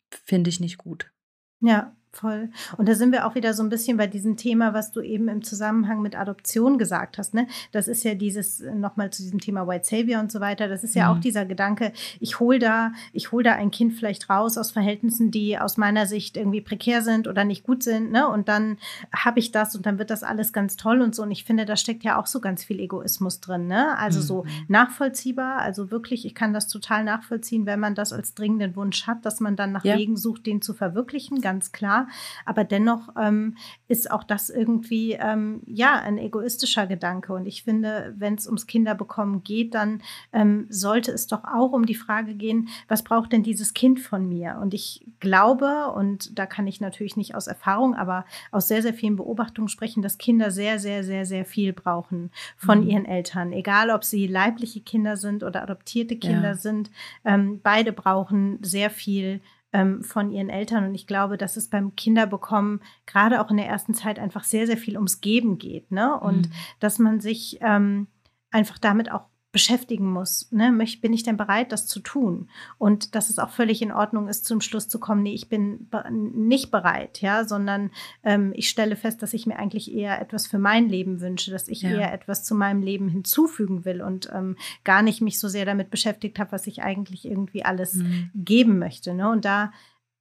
Finde ich nicht gut. Ja, Voll. Und da sind wir auch wieder so ein bisschen bei diesem Thema, was du eben im Zusammenhang mit Adoption gesagt hast. Ne? Das ist ja dieses, äh, nochmal zu diesem Thema White Savior und so weiter, das ist ja mhm. auch dieser Gedanke, ich hole da, ich hole da ein Kind vielleicht raus aus Verhältnissen, die aus meiner Sicht irgendwie prekär sind oder nicht gut sind, ne? Und dann habe ich das und dann wird das alles ganz toll und so. Und ich finde, da steckt ja auch so ganz viel Egoismus drin, ne? Also mhm. so nachvollziehbar, also wirklich, ich kann das total nachvollziehen, wenn man das als dringenden Wunsch hat, dass man dann nach ja. Wegen sucht, den zu verwirklichen, ganz klar. Klar. Aber dennoch ähm, ist auch das irgendwie ähm, ja ein egoistischer Gedanke. Und ich finde, wenn es ums Kinderbekommen geht, dann ähm, sollte es doch auch um die Frage gehen, was braucht denn dieses Kind von mir? Und ich glaube, und da kann ich natürlich nicht aus Erfahrung, aber aus sehr, sehr vielen Beobachtungen sprechen, dass Kinder sehr, sehr, sehr, sehr viel brauchen von mhm. ihren Eltern. Egal, ob sie leibliche Kinder sind oder adoptierte Kinder ja. sind. Ähm, beide brauchen sehr viel ähm, von ihren Eltern. Und ich glaube, dass es beim Kinderbekommen gerade auch in der ersten Zeit einfach sehr, sehr viel ums Geben geht. Ne? Und mhm. dass man sich ähm, einfach damit auch beschäftigen muss. Ne? Bin ich denn bereit, das zu tun? Und dass es auch völlig in Ordnung ist, zum Schluss zu kommen, nee, ich bin nicht bereit, ja, sondern ähm, ich stelle fest, dass ich mir eigentlich eher etwas für mein Leben wünsche, dass ich ja. eher etwas zu meinem Leben hinzufügen will und ähm, gar nicht mich so sehr damit beschäftigt habe, was ich eigentlich irgendwie alles mhm. geben möchte. Ne? Und da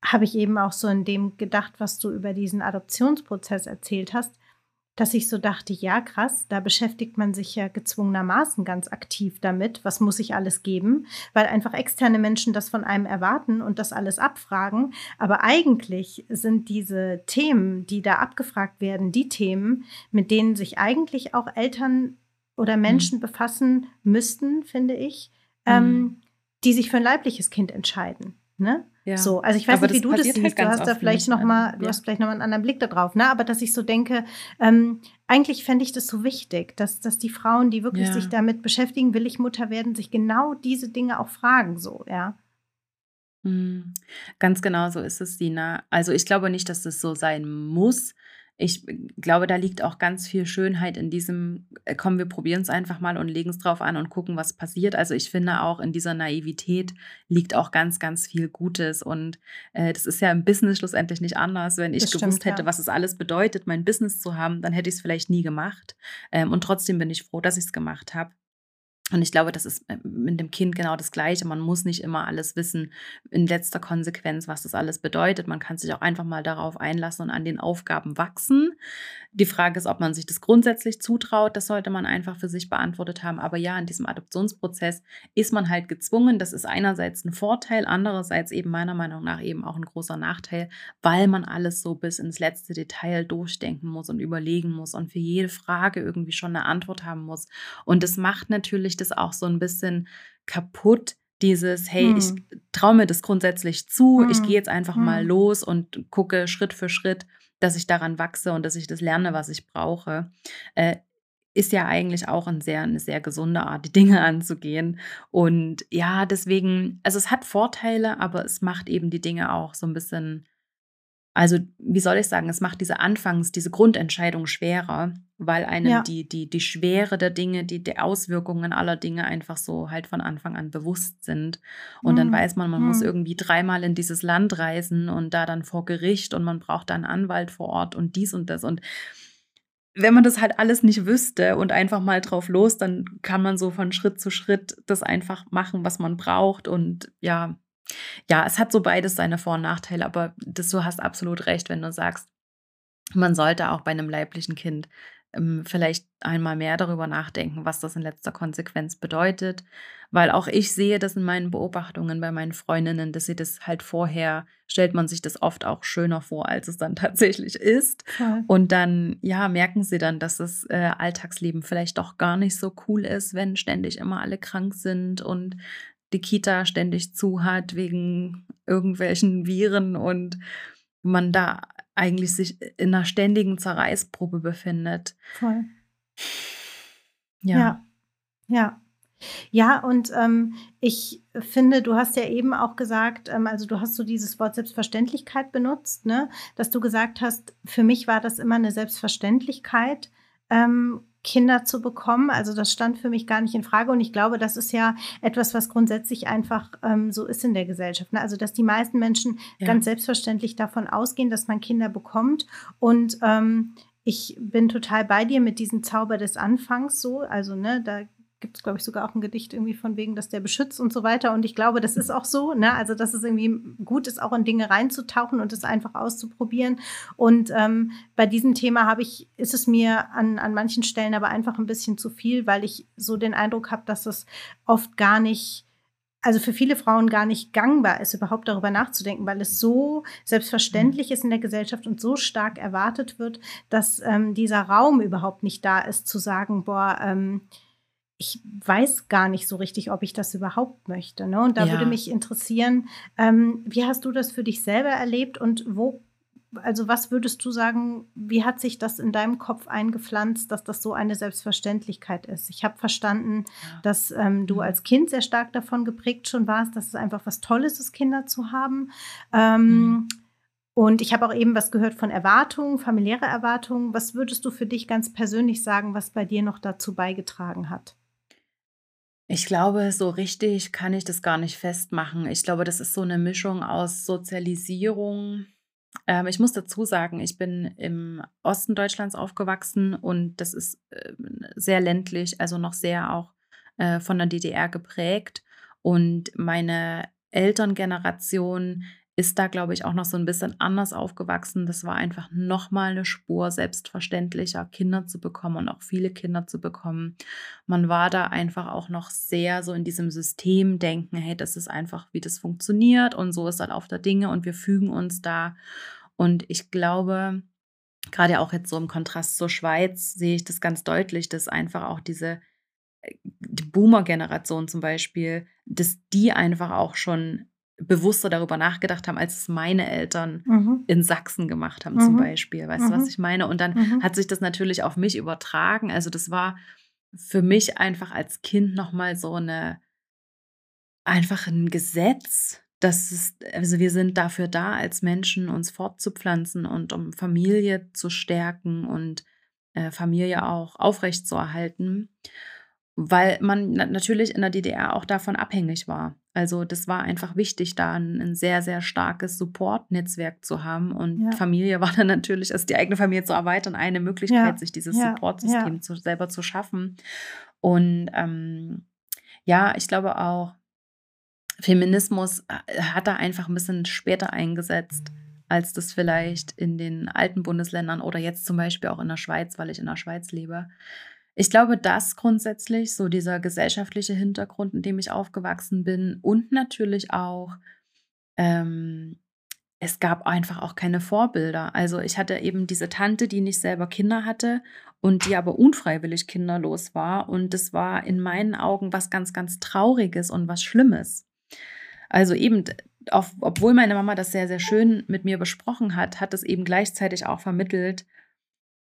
habe ich eben auch so in dem gedacht, was du über diesen Adoptionsprozess erzählt hast dass ich so dachte, ja, krass, da beschäftigt man sich ja gezwungenermaßen ganz aktiv damit, was muss ich alles geben, weil einfach externe Menschen das von einem erwarten und das alles abfragen. Aber eigentlich sind diese Themen, die da abgefragt werden, die Themen, mit denen sich eigentlich auch Eltern oder mhm. Menschen mhm. befassen müssten, finde ich, ähm, mhm. die sich für ein leibliches Kind entscheiden. Ne? Ja. So, also ich weiß aber nicht, wie du das siehst. Halt du hast da vielleicht noch mal, du ja. hast vielleicht noch mal einen anderen Blick darauf, ne? Aber dass ich so denke, ähm, eigentlich fände ich das so wichtig, dass, dass die Frauen, die wirklich ja. sich damit beschäftigen, will ich Mutter werden, sich genau diese Dinge auch fragen, so, ja. Mhm. Ganz genau so ist es, Dina. Also ich glaube nicht, dass das so sein muss ich glaube, da liegt auch ganz viel Schönheit in diesem, äh, komm, wir probieren es einfach mal und legen es drauf an und gucken, was passiert. Also ich finde auch in dieser Naivität liegt auch ganz, ganz viel Gutes. Und äh, das ist ja im Business schlussendlich nicht anders. Wenn ich das gewusst stimmt, hätte, ja. was es alles bedeutet, mein Business zu haben, dann hätte ich es vielleicht nie gemacht. Ähm, und trotzdem bin ich froh, dass ich es gemacht habe. Und ich glaube, das ist äh, mit dem Kind genau das Gleiche. Man muss nicht immer alles wissen, in letzter Konsequenz, was das alles bedeutet. Man kann sich auch einfach mal darauf einlassen und an den Aufgaben wachsen. Die Frage ist, ob man sich das grundsätzlich zutraut. Das sollte man einfach für sich beantwortet haben. Aber ja, in diesem Adoptionsprozess ist man halt gezwungen. Das ist einerseits ein Vorteil, andererseits eben meiner Meinung nach eben auch ein großer Nachteil, weil man alles so bis ins letzte Detail durchdenken muss und überlegen muss und für jede Frage irgendwie schon eine Antwort haben muss. Und das macht natürlich das auch so ein bisschen kaputt, dieses, hey, hm. ich traue mir das grundsätzlich zu, hm. ich gehe jetzt einfach hm. mal los und gucke Schritt für Schritt, dass ich daran wachse und dass ich das lerne, was ich brauche. Äh, ist ja eigentlich auch ein sehr, eine sehr gesunde Art, die Dinge anzugehen. Und ja, deswegen, also es hat Vorteile, aber es macht eben die Dinge auch so ein bisschen also, wie soll ich sagen, es macht diese Anfangs-, diese Grundentscheidung schwerer, weil einem ja. die, die, die Schwere der Dinge, die, die Auswirkungen aller Dinge einfach so halt von Anfang an bewusst sind. Und mhm. dann weiß man, man mhm. muss irgendwie dreimal in dieses Land reisen und da dann vor Gericht und man braucht dann einen Anwalt vor Ort und dies und das. Und wenn man das halt alles nicht wüsste und einfach mal drauf los, dann kann man so von Schritt zu Schritt das einfach machen, was man braucht. Und ja, ja, es hat so beides seine Vor- und Nachteile, aber das, du hast absolut recht, wenn du sagst, man sollte auch bei einem leiblichen Kind ähm, vielleicht einmal mehr darüber nachdenken, was das in letzter Konsequenz bedeutet, weil auch ich sehe das in meinen Beobachtungen bei meinen Freundinnen, dass sie das halt vorher, stellt man sich das oft auch schöner vor, als es dann tatsächlich ist. Voll. Und dann, ja, merken sie dann, dass das äh, Alltagsleben vielleicht doch gar nicht so cool ist, wenn ständig immer alle krank sind und die Kita ständig zu hat wegen irgendwelchen Viren und man da eigentlich sich in einer ständigen Zerreißprobe befindet. Voll. Ja. Ja. Ja, ja und ähm, ich finde, du hast ja eben auch gesagt, ähm, also du hast so dieses Wort Selbstverständlichkeit benutzt, ne? dass du gesagt hast, für mich war das immer eine Selbstverständlichkeit. Ähm, Kinder zu bekommen. Also das stand für mich gar nicht in Frage. Und ich glaube, das ist ja etwas, was grundsätzlich einfach ähm, so ist in der Gesellschaft. Ne? Also dass die meisten Menschen ja. ganz selbstverständlich davon ausgehen, dass man Kinder bekommt. Und ähm, ich bin total bei dir mit diesem Zauber des Anfangs so. Also, ne, da gibt es, glaube ich, sogar auch ein Gedicht irgendwie von wegen, dass der beschützt und so weiter. Und ich glaube, das ist auch so, ne? Also, dass es irgendwie gut ist, auch in Dinge reinzutauchen und es einfach auszuprobieren. Und ähm, bei diesem Thema habe ich, ist es mir an, an manchen Stellen aber einfach ein bisschen zu viel, weil ich so den Eindruck habe, dass es oft gar nicht also für viele Frauen gar nicht gangbar ist, überhaupt darüber nachzudenken, weil es so selbstverständlich mhm. ist in der Gesellschaft und so stark erwartet wird, dass ähm, dieser Raum überhaupt nicht da ist, zu sagen, boah, ähm, ich weiß gar nicht so richtig, ob ich das überhaupt möchte. Ne? Und da ja. würde mich interessieren, ähm, wie hast du das für dich selber erlebt und wo also was würdest du sagen, wie hat sich das in deinem Kopf eingepflanzt, dass das so eine Selbstverständlichkeit ist? Ich habe verstanden, ja. dass ähm, du mhm. als Kind sehr stark davon geprägt schon warst, dass es einfach was Tolles ist, Kinder zu haben. Ähm, mhm. Und ich habe auch eben was gehört von Erwartungen, familiäre Erwartungen. Was würdest du für dich ganz persönlich sagen, was bei dir noch dazu beigetragen hat? Ich glaube, so richtig kann ich das gar nicht festmachen. Ich glaube, das ist so eine Mischung aus Sozialisierung, ähm, ich muss dazu sagen, ich bin im Osten Deutschlands aufgewachsen und das ist äh, sehr ländlich, also noch sehr auch äh, von der DDR geprägt. Und meine Elterngeneration ist da, glaube ich, auch noch so ein bisschen anders aufgewachsen. Das war einfach nochmal eine Spur selbstverständlicher, Kinder zu bekommen und auch viele Kinder zu bekommen. Man war da einfach auch noch sehr so in diesem System denken, hey, das ist einfach, wie das funktioniert und so ist halt auf der Dinge und wir fügen uns da. Und ich glaube, gerade auch jetzt so im Kontrast zur Schweiz sehe ich das ganz deutlich, dass einfach auch diese äh, die Boomer-Generation zum Beispiel, dass die einfach auch schon bewusster darüber nachgedacht haben, als es meine Eltern mhm. in Sachsen gemacht haben, mhm. zum Beispiel. Weißt mhm. du, was ich meine? Und dann mhm. hat sich das natürlich auf mich übertragen. Also, das war für mich einfach als Kind nochmal so eine, einfach ein Gesetz. Das ist, also wir sind dafür da, als Menschen uns fortzupflanzen und um Familie zu stärken und äh, Familie auch aufrechtzuerhalten weil man natürlich in der DDR auch davon abhängig war. Also das war einfach wichtig, da ein, ein sehr, sehr starkes Support-Netzwerk zu haben. Und ja. Familie war dann natürlich, also die eigene Familie zu erweitern, eine Möglichkeit, ja. sich dieses ja. Support-System zu, selber zu schaffen. Und ähm, ja, ich glaube auch, Feminismus äh, hat da einfach ein bisschen später eingesetzt, als das vielleicht in den alten Bundesländern oder jetzt zum Beispiel auch in der Schweiz, weil ich in der Schweiz lebe. Ich glaube, dass grundsätzlich so dieser gesellschaftliche Hintergrund, in dem ich aufgewachsen bin und natürlich auch, ähm, es gab einfach auch keine Vorbilder. Also ich hatte eben diese Tante, die nicht selber Kinder hatte und die aber unfreiwillig kinderlos war. Und das war in meinen Augen was ganz, ganz Trauriges und was Schlimmes. Also eben, auf, obwohl meine Mama das sehr, sehr schön mit mir besprochen hat, hat es eben gleichzeitig auch vermittelt,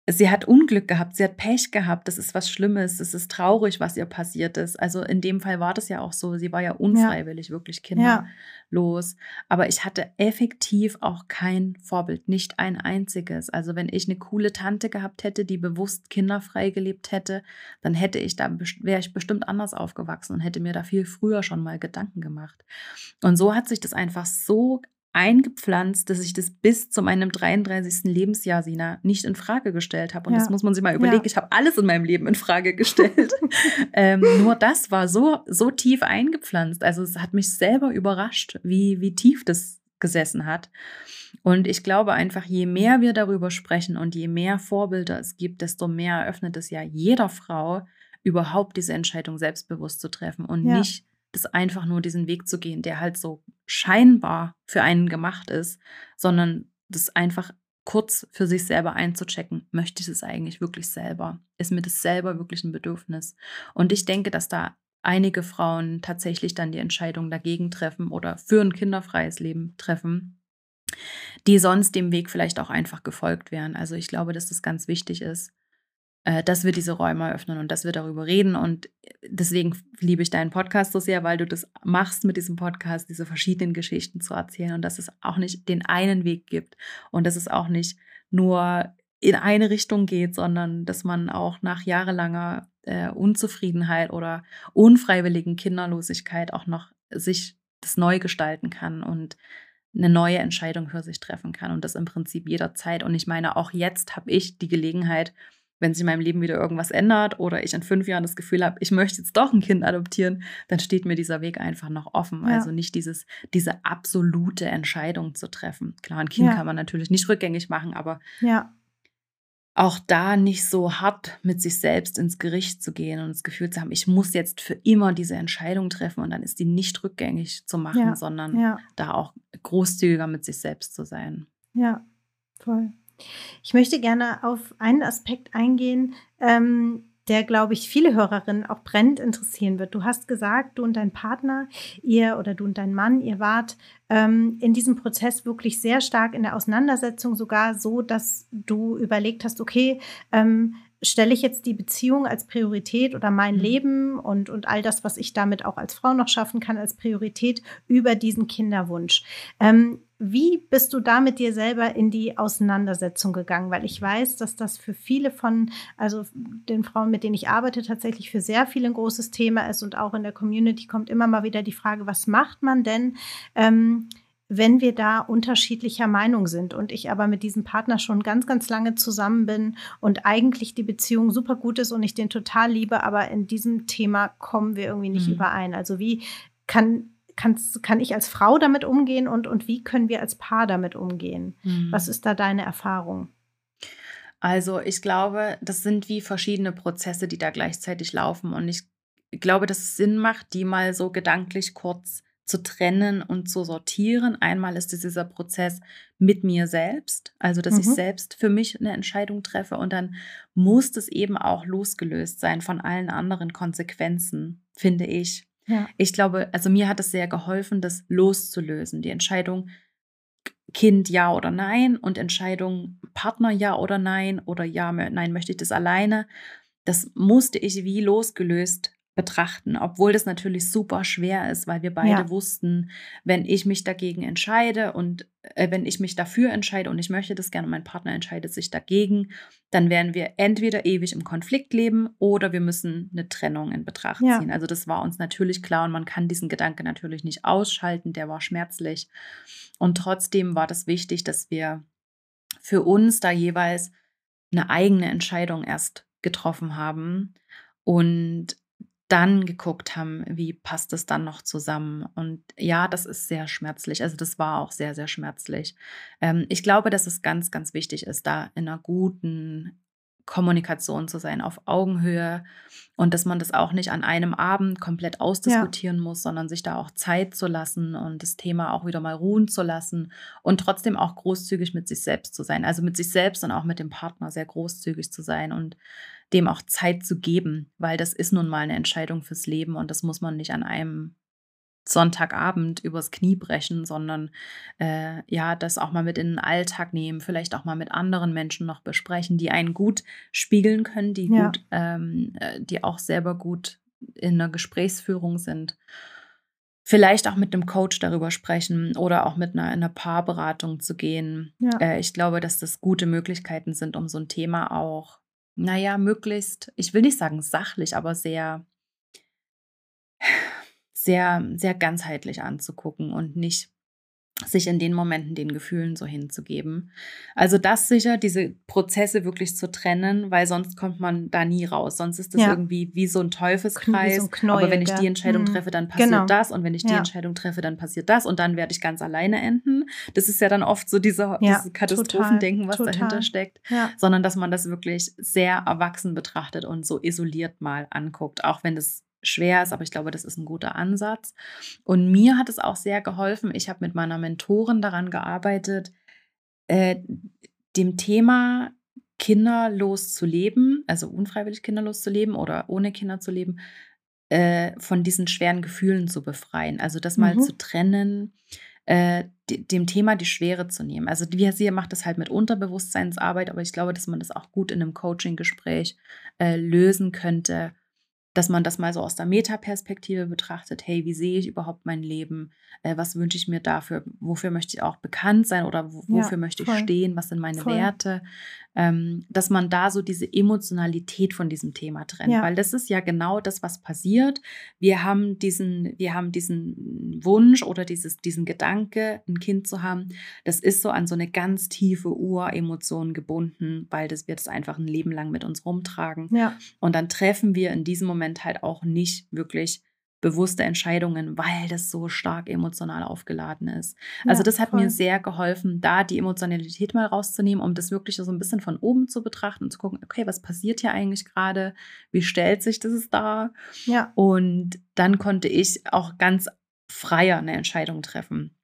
sie hat Unglück gehabt, sie hat Pech gehabt, das ist was Schlimmes, es ist traurig, was ihr passiert ist. Also in dem Fall war das ja auch so, sie war ja unfreiwillig ja. wirklich kinderlos. Ja. Aber ich hatte effektiv auch kein Vorbild, nicht ein einziges. Also wenn ich eine coole Tante gehabt hätte, die bewusst kinderfrei gelebt hätte, dann hätte ich da, wäre ich bestimmt anders aufgewachsen und hätte mir da viel früher schon mal Gedanken gemacht. Und so hat sich das einfach so eingepflanzt, dass ich das bis zu meinem 33. Lebensjahr, Sina, nicht in Frage gestellt habe. Und ja. das muss man sich mal überlegen. Ja. Ich habe alles in meinem Leben in Frage gestellt. ähm, nur das war so, so tief eingepflanzt. Also es hat mich selber überrascht, wie, wie tief das gesessen hat. Und ich glaube einfach, je mehr wir darüber sprechen und je mehr Vorbilder es gibt, desto mehr eröffnet es ja jeder Frau, überhaupt diese Entscheidung selbstbewusst zu treffen und ja. nicht das einfach nur diesen Weg zu gehen, der halt so scheinbar für einen gemacht ist, sondern das einfach kurz für sich selber einzuchecken, möchte ich es eigentlich wirklich selber? Ist mir das selber wirklich ein Bedürfnis? Und ich denke, dass da einige Frauen tatsächlich dann die Entscheidung dagegen treffen oder für ein kinderfreies Leben treffen, die sonst dem Weg vielleicht auch einfach gefolgt wären. Also ich glaube, dass das ganz wichtig ist, dass wir diese Räume öffnen und dass wir darüber reden. Und deswegen liebe ich deinen Podcast so sehr, weil du das machst mit diesem Podcast, diese verschiedenen Geschichten zu erzählen und dass es auch nicht den einen Weg gibt und dass es auch nicht nur in eine Richtung geht, sondern dass man auch nach jahrelanger äh, Unzufriedenheit oder unfreiwilligen Kinderlosigkeit auch noch sich das neu gestalten kann und eine neue Entscheidung für sich treffen kann und das im Prinzip jederzeit. Und ich meine, auch jetzt habe ich die Gelegenheit, wenn sich in meinem Leben wieder irgendwas ändert oder ich in fünf Jahren das Gefühl habe, ich möchte jetzt doch ein Kind adoptieren, dann steht mir dieser Weg einfach noch offen. Ja. Also nicht dieses, diese absolute Entscheidung zu treffen. Klar, ein Kind ja. kann man natürlich nicht rückgängig machen, aber ja. auch da nicht so hart mit sich selbst ins Gericht zu gehen und das Gefühl zu haben, ich muss jetzt für immer diese Entscheidung treffen und dann ist die nicht rückgängig zu machen, sondern da auch großzügiger mit sich selbst zu sein. Ja, voll. Ich möchte gerne auf einen Aspekt eingehen, ähm, der, glaube ich, viele Hörerinnen auch brennend interessieren wird. Du hast gesagt, du und dein Partner, ihr oder du und dein Mann, ihr wart ähm, in diesem Prozess wirklich sehr stark in der Auseinandersetzung, sogar so, dass du überlegt hast, okay, ähm, stelle ich jetzt die Beziehung als Priorität oder mein Mhm. Leben und, und all das, was ich damit auch als Frau noch schaffen kann, als Priorität über diesen Kinderwunsch. Ähm, wie bist du da mit dir selber in die Auseinandersetzung gegangen? Weil ich weiß, dass das für viele von, also den Frauen, mit denen ich arbeite, tatsächlich für sehr viele ein großes Thema ist und auch in der Community kommt immer mal wieder die Frage, was macht man denn, ähm, wenn wir da unterschiedlicher Meinung sind und ich aber mit diesem Partner schon ganz, ganz lange zusammen bin und eigentlich die Beziehung super gut ist und ich den total liebe, aber in diesem Thema kommen wir irgendwie nicht Mhm. überein. Also wie kann, kannst, kann ich als Frau damit umgehen und, und wie können wir als Paar damit umgehen? Was ist da deine Erfahrung? Also ich glaube, das sind wie verschiedene Prozesse, die da gleichzeitig laufen. Und ich glaube, dass es Sinn macht, die mal so gedanklich kurz zu trennen und zu sortieren. Einmal ist es dieser Prozess mit mir selbst, also dass ich Mhm. selbst für mich eine Entscheidung treffe und dann muss es eben auch losgelöst sein von allen anderen Konsequenzen, finde ich. Ja. Ich glaube, also mir hat es sehr geholfen, das loszulösen, die Entscheidung Kind ja oder nein und Entscheidung Partner ja oder nein oder ja, nein, möchte ich das alleine. Das musste ich wie losgelöst betrachten, obwohl das natürlich super schwer ist, weil wir beide Ja. wussten, wenn ich mich dagegen entscheide und äh, wenn ich mich dafür entscheide und ich möchte das gerne und mein Partner entscheidet sich dagegen, dann werden wir entweder ewig im Konflikt leben oder wir müssen eine Trennung in Betracht Ja. ziehen. Also das war uns natürlich klar und man kann diesen Gedanke natürlich nicht ausschalten, der war schmerzlich. Und trotzdem war das wichtig, dass wir für uns da jeweils eine eigene Entscheidung erst getroffen haben und dann geguckt haben, wie passt es dann noch zusammen. Und ja, das ist sehr schmerzlich. Also das war auch sehr, sehr schmerzlich. Ähm, ich glaube, dass es ganz, ganz wichtig ist, da in einer guten Kommunikation zu sein, auf Augenhöhe und dass man das auch nicht an einem Abend komplett ausdiskutieren muss, sondern sich da auch Zeit zu lassen und das Thema auch wieder mal ruhen zu lassen und trotzdem auch großzügig mit sich selbst zu sein. Also mit sich selbst und auch mit dem Partner sehr großzügig zu sein und dem auch Zeit zu geben, weil das ist nun mal eine Entscheidung fürs Leben und das muss man nicht an einem Sonntagabend übers Knie brechen, sondern äh, ja, das auch mal mit in den Alltag nehmen, vielleicht auch mal mit anderen Menschen noch besprechen, die einen gut spiegeln können, die Ja. gut, ähm, äh, die auch selber gut in einer Gesprächsführung sind. Vielleicht auch mit einem Coach darüber sprechen oder auch mit einer, in einer Paarberatung zu gehen. Ja. Äh, ich glaube, dass das gute Möglichkeiten sind, um so ein Thema auch, naja, möglichst, ich will nicht sagen sachlich, aber sehr, sehr, sehr ganzheitlich anzugucken und nicht sich in den Momenten den Gefühlen so hinzugeben. Also das sicher, diese Prozesse wirklich zu trennen, weil sonst kommt man da nie raus. Sonst ist das Ja. irgendwie wie so ein Teufelskreis. so ein Knäuel, Aber wenn ich die Entscheidung Mhm. treffe, dann passiert Genau. das. Und wenn ich die Ja. Entscheidung treffe, dann passiert das. Und dann werde ich ganz alleine enden. Das ist ja dann oft so dieser, Ja, dieses Katastrophendenken, was total. dahinter steckt sondern dass man das wirklich sehr erwachsen betrachtet und so isoliert mal anguckt, auch wenn das schwer ist, aber ich glaube, das ist ein guter Ansatz. Und mir hat es auch sehr geholfen. Ich habe mit meiner Mentorin daran gearbeitet, äh, dem Thema kinderlos zu leben, also unfreiwillig kinderlos zu leben oder ohne Kinder zu leben, äh, von diesen schweren Gefühlen zu befreien. Also das mal Mhm. zu trennen, äh, de- dem Thema die Schwere zu nehmen. Also wie sie macht das halt mit Unterbewusstseinsarbeit, aber ich glaube, dass man das auch gut in einem Coaching-Gespräch äh, lösen könnte, dass man das mal so aus der Metaperspektive betrachtet. Hey, wie sehe ich überhaupt mein Leben? Äh, was wünsche ich mir dafür? Wofür möchte ich auch bekannt sein oder wo, Ja, wofür möchte ich voll. stehen? Was sind meine Voll. Werte? Ähm, dass man da so diese Emotionalität von diesem Thema trennt, Ja. weil das ist ja genau das, was passiert. Wir haben diesen, wir haben diesen Wunsch oder dieses, diesen Gedanke, ein Kind zu haben. Das ist so an so eine ganz tiefe Uremotion gebunden, weil das wir das einfach ein Leben lang mit uns rumtragen. Ja. Und dann treffen wir in diesem Moment halt auch nicht wirklich bewusste Entscheidungen, weil das so stark emotional aufgeladen ist. Also Ja, das hat voll. mir sehr geholfen, da die Emotionalität mal rauszunehmen, um das wirklich so ein bisschen von oben zu betrachten und zu gucken, okay, was passiert hier eigentlich gerade? Wie stellt sich das da? Ja, Und dann konnte ich auch ganz freier eine Entscheidung treffen.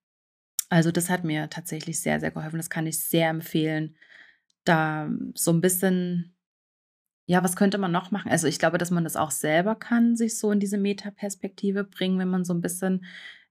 Also das hat mir tatsächlich sehr, sehr geholfen. Das kann ich sehr empfehlen, da so ein bisschen ja, was könnte man noch machen? Also, ich glaube, dass man das auch selber kann, sich so in diese Metaperspektive bringen, wenn man so ein bisschen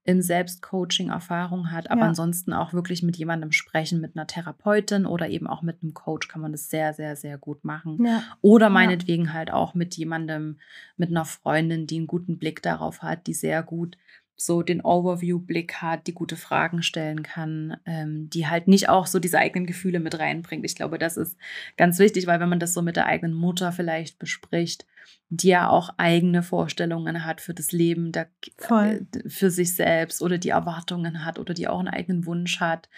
im Selbstcoaching Erfahrung hat. Aber ja, ansonsten auch wirklich mit jemandem sprechen, mit einer Therapeutin oder eben auch mit einem Coach kann man das sehr, sehr, sehr gut machen. ja, Oder ja, meinetwegen halt auch mit jemandem, mit einer Freundin, die einen guten Blick darauf hat, die sehr gut so den Overview-Blick hat, die gute Fragen stellen kann, ähm, die halt nicht auch so diese eigenen Gefühle mit reinbringt. Ich glaube, das ist ganz wichtig, weil wenn man das so mit der eigenen Mutter vielleicht bespricht, die ja auch eigene Vorstellungen hat für das Leben, da, voll. äh, für sich selbst oder die Erwartungen hat oder die auch einen eigenen Wunsch hat,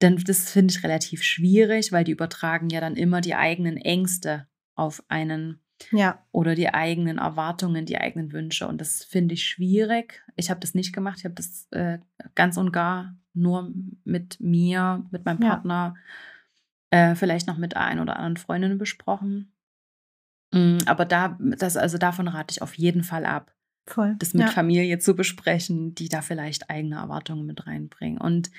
dann das finde ich relativ schwierig, weil die übertragen ja dann immer die eigenen Ängste auf einen Ja, oder die eigenen Erwartungen, die eigenen Wünsche. Und das finde ich schwierig. Ich habe das nicht gemacht. Ich habe das äh, ganz und gar nur mit mir, mit meinem ja, Partner, äh, vielleicht noch mit ein oder anderen Freundinnen besprochen. Mm, Aber da, das, also davon rate ich auf jeden Fall ab, voll. das mit Ja, Familie zu besprechen, die da vielleicht eigene Erwartungen mit reinbringen. Und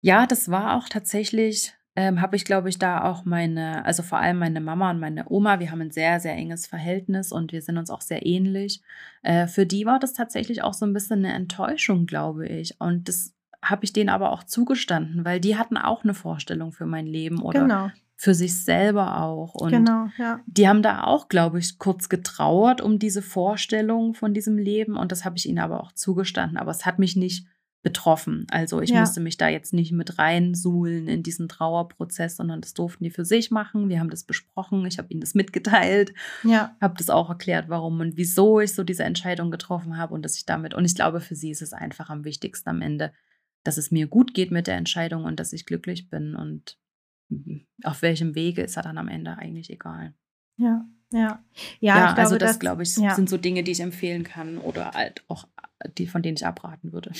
ja, das war auch tatsächlich, ähm, habe ich, glaube ich, da auch meine, also vor allem meine Mama und meine Oma, wir haben ein sehr, sehr enges Verhältnis und wir sind uns auch sehr ähnlich. Äh, für die war das tatsächlich auch so ein bisschen eine Enttäuschung, glaube ich. Und das habe ich denen aber auch zugestanden, weil die hatten auch eine Vorstellung für mein Leben oder genau, für sich selber auch. Und genau, ja, die haben da auch, glaube ich, kurz getrauert um diese Vorstellung von diesem Leben und das habe ich ihnen aber auch zugestanden. Aber es hat mich nicht betroffen. Also ich ja, musste mich da jetzt nicht mit reinsuhlen in diesen Trauerprozess, sondern das durften die für sich machen. Wir haben das besprochen, ich habe ihnen das mitgeteilt, ja, habe das auch erklärt, warum und wieso ich so diese Entscheidung getroffen habe und dass ich damit, und ich glaube, für sie ist es einfach am wichtigsten am Ende, dass es mir gut geht mit der Entscheidung und dass ich glücklich bin und auf welchem Wege ist er dann am Ende eigentlich egal. ja, ja. Ja, Ja, ich also glaube, das, glaube ich, ja, sind so Dinge, die ich empfehlen kann oder halt auch die, von denen ich abraten würde.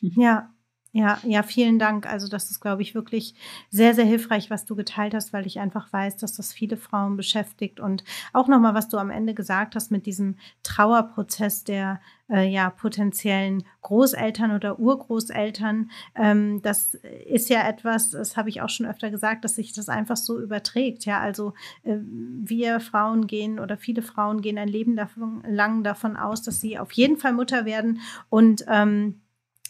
ja, ja, ja, vielen Dank. Also das ist, glaube ich, wirklich sehr, sehr hilfreich, was du geteilt hast, weil ich einfach weiß, dass das viele Frauen beschäftigt. Und auch nochmal, was du am Ende gesagt hast mit diesem Trauerprozess der äh, ja, potenziellen Großeltern oder Urgroßeltern. Ähm, das ist ja etwas, das habe ich auch schon öfter gesagt, dass sich das einfach so überträgt. Ja, also äh, wir Frauen gehen oder viele Frauen gehen ein Leben davon, lang davon aus, dass sie auf jeden Fall Mutter werden und ähm,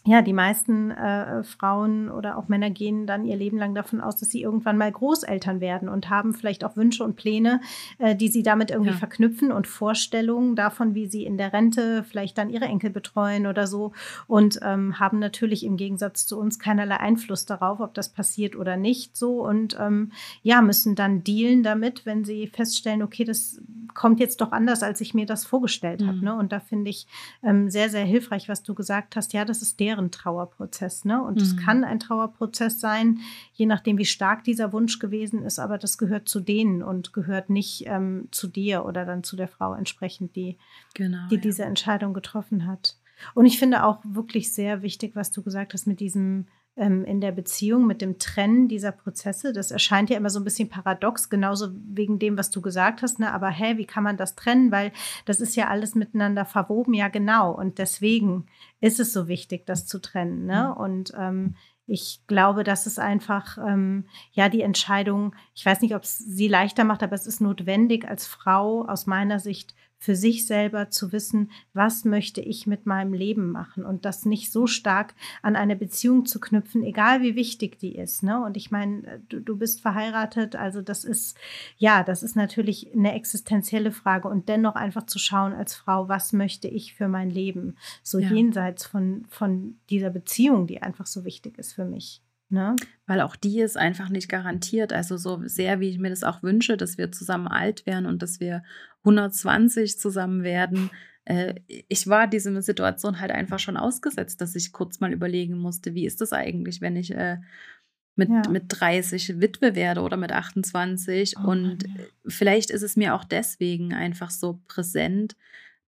ja, die meisten äh, Frauen oder auch Männer gehen dann ihr Leben lang davon aus, dass sie irgendwann mal Großeltern werden und haben vielleicht auch Wünsche und Pläne, äh, die sie damit irgendwie Ja. verknüpfen und Vorstellungen davon, wie sie in der Rente vielleicht dann ihre Enkel betreuen oder so und ähm, haben natürlich im Gegensatz zu uns keinerlei Einfluss darauf, ob das passiert oder nicht so und ähm, ja, müssen dann dealen damit, wenn sie feststellen, okay, das kommt jetzt doch anders, als ich mir das vorgestellt habe. Mhm. Ne? Und da finde ich ähm, sehr, sehr hilfreich, was du gesagt hast. Ja, das ist deren Trauerprozess. Ne? Und es Mhm. kann ein Trauerprozess sein, je nachdem, wie stark dieser Wunsch gewesen ist, aber das gehört zu denen und gehört nicht ähm, zu dir oder dann zu der Frau entsprechend, die, Genau. die ja. diese Entscheidung getroffen hat. Und ich finde auch wirklich sehr wichtig, was du gesagt hast mit diesem ähm, in der Beziehung, mit dem Trennen dieser Prozesse. Das erscheint ja immer so ein bisschen paradox, genauso wegen dem, was du gesagt hast. Ne? Aber hä, wie kann man das trennen? Weil das ist ja alles miteinander verwoben. Ja, genau. Und deswegen ist es so wichtig, das zu trennen. Ne? Mhm. Und ähm, ich glaube, das ist einfach, ähm, ja, die Entscheidung, ich weiß nicht, ob es sie leichter macht, aber es ist notwendig als Frau aus meiner Sicht für sich selber zu wissen, was möchte ich mit meinem Leben machen und das nicht so stark an eine Beziehung zu knüpfen, egal wie wichtig die ist. Ne? Und ich meine, du, du bist verheiratet, also das ist, ja, das ist natürlich eine existenzielle Frage und dennoch einfach zu schauen als Frau, was möchte ich für mein Leben, so Ja. jenseits von, von dieser Beziehung, die einfach so wichtig ist für mich. Ne? Weil auch die ist einfach nicht garantiert. Also so sehr, wie ich mir das auch wünsche, dass wir zusammen alt werden und dass wir 120 zusammen werden. Äh, ich war dieser Situation halt einfach schon ausgesetzt, dass ich kurz mal überlegen musste, wie ist das eigentlich, wenn ich äh, mit, Ja. mit 30 Witwe werde oder mit 28. Oh und Mann, ja. vielleicht ist es mir auch deswegen einfach so präsent,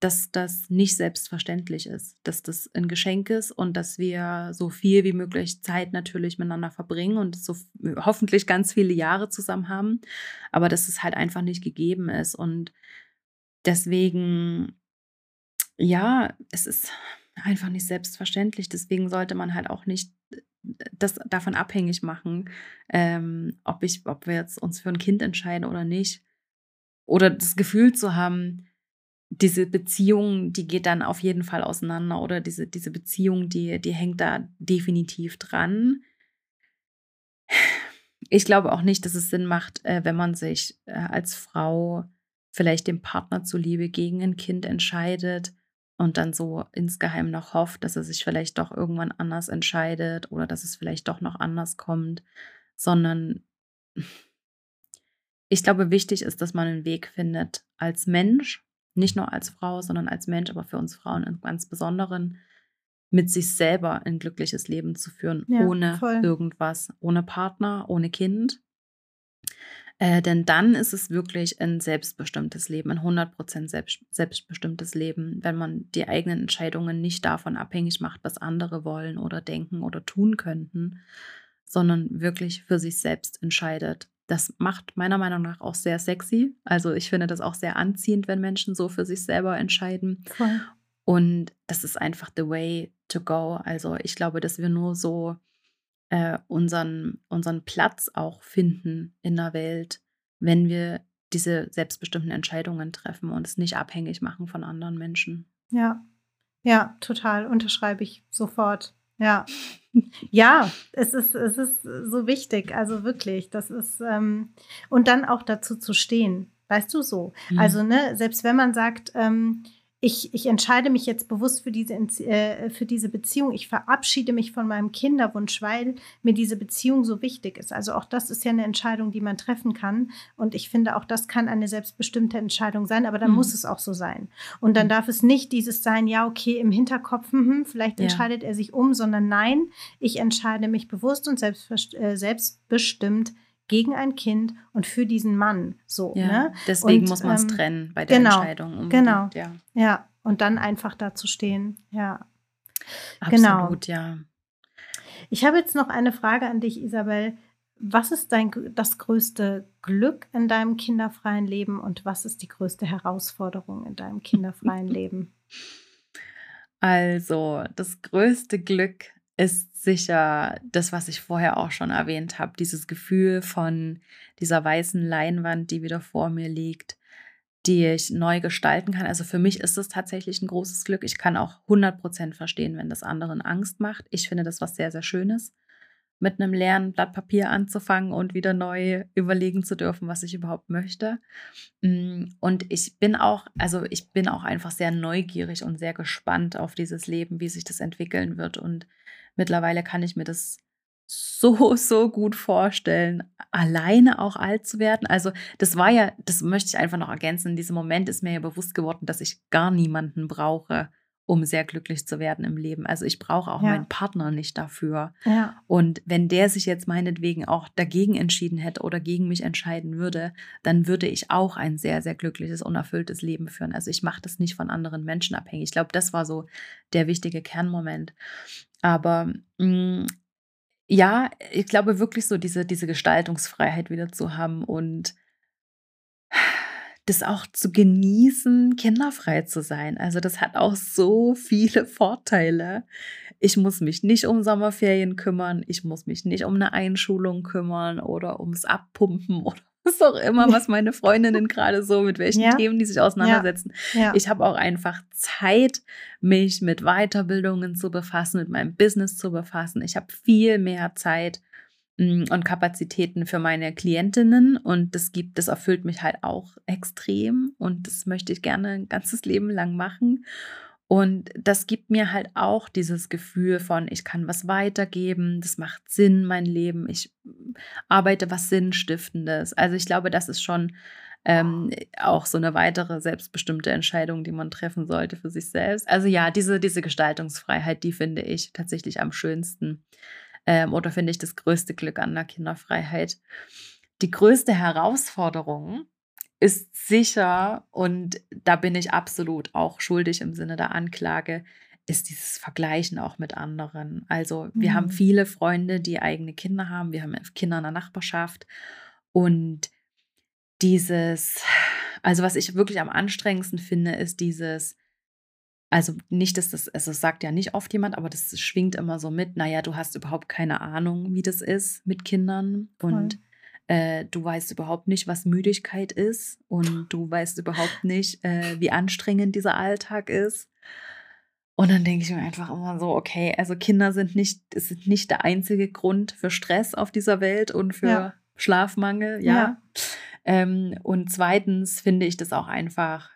dass das nicht selbstverständlich ist, dass das ein Geschenk ist und dass wir so viel wie möglich Zeit natürlich miteinander verbringen und so hoffentlich ganz viele Jahre zusammen haben, aber dass es halt einfach nicht gegeben ist und deswegen, ja, es ist einfach nicht selbstverständlich. Deswegen sollte man halt auch nicht äh, das davon abhängig machen, ähm, ob ich, ob wir jetzt uns für ein Kind entscheiden oder nicht. Oder das Gefühl zu haben, diese Beziehung, die geht dann auf jeden Fall auseinander oder diese, diese Beziehung, die, die hängt da definitiv dran. Ich glaube auch nicht, dass es Sinn macht, äh, wenn man sich äh, als Frau vielleicht dem Partner zuliebe gegen ein Kind entscheidet und dann so insgeheim noch hofft, dass er sich vielleicht doch irgendwann anders entscheidet oder dass es vielleicht doch noch anders kommt, sondern ich glaube, wichtig ist, dass man einen Weg findet als Mensch nicht nur als Frau, sondern als Mensch, aber für uns Frauen im ganz Besonderen, mit sich selber ein glückliches Leben zu führen, ja, ohne voll. irgendwas, ohne Partner, ohne Kind. Äh, denn dann ist es wirklich ein selbstbestimmtes Leben, ein 100% selbst, selbstbestimmtes Leben, wenn man die eigenen Entscheidungen nicht davon abhängig macht, was andere wollen oder denken oder tun könnten, sondern wirklich für sich selbst entscheidet. Das macht meiner Meinung nach auch sehr sexy. Also ich finde das auch sehr anziehend, wenn Menschen so für sich selber entscheiden. Voll. Und das ist einfach the way to go. Also ich glaube, dass wir nur so äh, unseren, unseren Platz auch finden in der Welt, wenn wir diese selbstbestimmten Entscheidungen treffen und es nicht abhängig machen von anderen Menschen. Ja, ja, total. Unterschreibe ich sofort. Ja. Ja, es ist, es ist so wichtig, also wirklich, das ist, ähm, und dann auch dazu zu stehen, weißt du so. Mhm. Also, ne, selbst wenn man sagt, ähm, ich, ich entscheide mich jetzt bewusst für diese, äh, für diese Beziehung. Ich verabschiede mich von meinem Kinderwunsch, weil mir diese Beziehung so wichtig ist. Also auch das ist ja eine Entscheidung, die man treffen kann. Und ich finde, auch das kann eine selbstbestimmte Entscheidung sein, aber dann mhm. muss es auch so sein. Und dann mhm. darf es nicht dieses sein, ja, okay, im Hinterkopf, hm, vielleicht ja. entscheidet er sich um, sondern nein, ich entscheide mich bewusst und äh, selbstbestimmt gegen ein Kind und für diesen Mann. So, ja, ne? Deswegen und, muss man es ähm, trennen bei der genau, Entscheidung. Unbedingt, genau. Ja. ja, und dann einfach dazu stehen. Ja. Absolut, genau. ja. Ich habe jetzt noch eine Frage an dich, Isabel. Was ist dein das größte Glück in deinem kinderfreien Leben und was ist die größte Herausforderung in deinem kinderfreien Leben? Also, das größte Glück ist sicher das, was ich vorher auch schon erwähnt habe, dieses Gefühl von dieser weißen Leinwand, die wieder vor mir liegt, die ich neu gestalten kann. Also für mich ist es tatsächlich ein großes Glück. Ich kann auch 100% verstehen, wenn das anderen Angst macht. Ich finde das was sehr, sehr Schönes mit einem leeren Blatt Papier anzufangen und wieder neu überlegen zu dürfen, was ich überhaupt möchte. Mm, und ich bin auch, also ich bin auch einfach sehr neugierig und sehr gespannt auf dieses Leben, wie sich das entwickeln wird. Und mittlerweile kann ich mir das so, so gut vorstellen, alleine auch alt zu werden. Also das war ja, das möchte ich einfach noch ergänzen, in diesem Moment ist mir ja bewusst geworden, dass ich gar niemanden brauche, um sehr glücklich zu werden im Leben. Also ich brauche auch ja. meinen Partner nicht dafür. Ja. Und wenn der sich jetzt meinetwegen auch dagegen entschieden hätte oder gegen mich entscheiden würde, dann würde ich auch ein sehr, sehr glückliches, unerfülltes Leben führen. Also ich mache das nicht von anderen Menschen abhängig. Ich glaube, das war so der wichtige Kernmoment. Aber mh, mm, ja, ich glaube wirklich so diese, diese Gestaltungsfreiheit wieder zu haben und das auch zu genießen, kinderfrei zu sein. Also das hat auch so viele Vorteile. Ich muss mich nicht um Sommerferien kümmern, ich muss mich nicht um eine Einschulung kümmern oder ums Abpumpen oder was auch immer, was meine Freundinnen gerade so, mit welchen ja. Themen die sich auseinandersetzen. Ja. Ja. Ich habe auch einfach Zeit, mich mit Weiterbildungen zu befassen, mit meinem Business zu befassen. Ich habe viel mehr Zeit Mm, und Kapazitäten für meine Klientinnen und das gibt, das erfüllt mich halt auch extrem und das möchte ich gerne ein ganzes Leben lang machen. Und das gibt mir halt auch dieses Gefühl von, ich kann was weitergeben, das macht Sinn, mein Leben, ich arbeite was Sinnstiftendes. Also ich glaube, das ist schon ähm, auch so eine weitere selbstbestimmte Entscheidung, die man treffen sollte für sich selbst. Also ja, diese, diese Gestaltungsfreiheit, die finde ich tatsächlich am schönsten ähm, oder finde ich das größte Glück an der Kinderfreiheit. Die größte Herausforderung ist sicher, und da bin ich absolut auch schuldig im Sinne der Anklage, ist dieses Vergleichen auch mit anderen. Also wir mhm. haben viele Freunde, die eigene Kinder haben, wir haben Kinder in der Nachbarschaft. Und dieses, also was ich wirklich am anstrengendsten finde, ist dieses, also nicht, dass das, also das sagt ja nicht oft jemand, aber das schwingt immer so mit, naja, du hast überhaupt keine Ahnung, wie das ist mit Kindern. Und äh, du weißt überhaupt nicht, was Müdigkeit ist und du weißt überhaupt nicht, äh, wie anstrengend dieser Alltag ist. Und dann denke ich mir einfach immer so, okay, also Kinder sind nicht, sind nicht der einzige Grund für Stress auf dieser Welt und für ja. Schlafmangel, ja. ja. Ähm, und zweitens finde ich das auch einfach,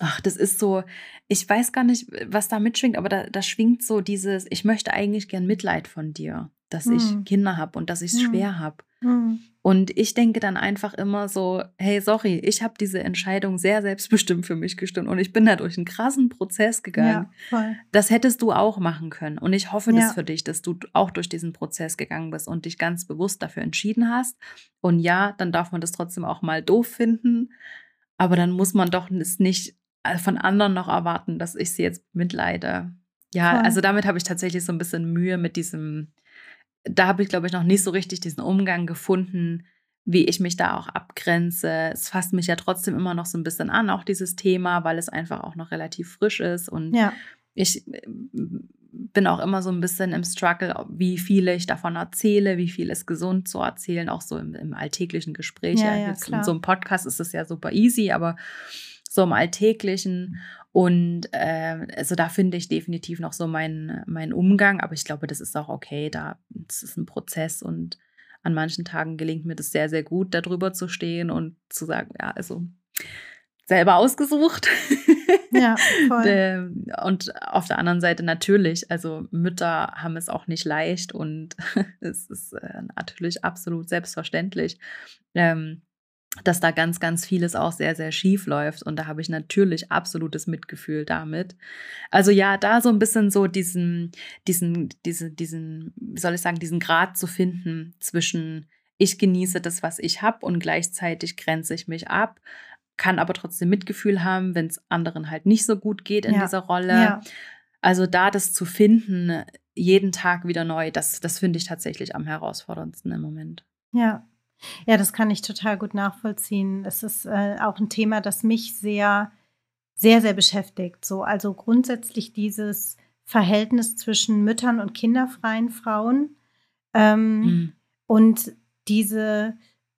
ach, das ist so, ich weiß gar nicht, was da mitschwingt, aber da, da schwingt so dieses, ich möchte eigentlich gern Mitleid von dir, dass hm. ich Kinder habe und dass ich es hm. schwer habe. Hm. Und ich denke dann einfach immer so, hey, sorry, ich habe diese Entscheidung sehr selbstbestimmt für mich gestimmt und ich bin da durch einen krassen Prozess gegangen. Ja, das hättest du auch machen können. Und ich hoffe ja. das für dich, dass du auch durch diesen Prozess gegangen bist und dich ganz bewusst dafür entschieden hast. Und ja, dann darf man das trotzdem auch mal doof finden. Aber dann muss man doch es nicht äh, von anderen noch erwarten, dass ich sie jetzt mitleide. Ja, Voll. also damit habe ich tatsächlich so ein bisschen Mühe mit diesem da habe ich, glaube ich, noch nicht so richtig diesen Umgang gefunden, wie ich mich da auch abgrenze. Es fasst mich ja trotzdem immer noch so ein bisschen an, auch dieses Thema, weil es einfach auch noch relativ frisch ist. Und ja. ich äh, bin auch immer so ein bisschen im Struggle, wie viel ich davon erzähle, wie viel ist gesund zu erzählen, auch so im, im alltäglichen Gespräch. Ja, ja, in so einem Podcast ist es ja super easy, aber so im Alltäglichen. Und äh, also da finde ich definitiv noch so meinen mein Umgang, aber ich glaube, das ist auch okay. Da das ist ein Prozess und an manchen Tagen gelingt mir das sehr, sehr gut, darüber zu stehen und zu sagen, ja, also selber ausgesucht. Ja, voll. und auf der anderen Seite natürlich, also Mütter haben es auch nicht leicht und es ist äh, natürlich absolut selbstverständlich. Ähm, dass da ganz, ganz vieles auch sehr, sehr schief läuft. Und da habe ich natürlich absolutes Mitgefühl damit. Also ja, da so ein bisschen so diesen, diesen, diese, diesen, wie soll ich sagen, diesen Grad zu finden zwischen ich genieße das, was ich habe und gleichzeitig grenze ich mich ab, kann aber trotzdem Mitgefühl haben, wenn es anderen halt nicht so gut geht in ja. dieser Rolle. Ja. Also da das zu finden, jeden Tag wieder neu, das, das finde ich tatsächlich am herausforderndsten im Moment. Ja, ja, das kann ich total gut nachvollziehen. Es ist äh, auch ein Thema, das mich sehr, sehr, sehr beschäftigt. So, also grundsätzlich dieses Verhältnis zwischen Müttern und kinderfreien Frauen ähm, mhm. und diese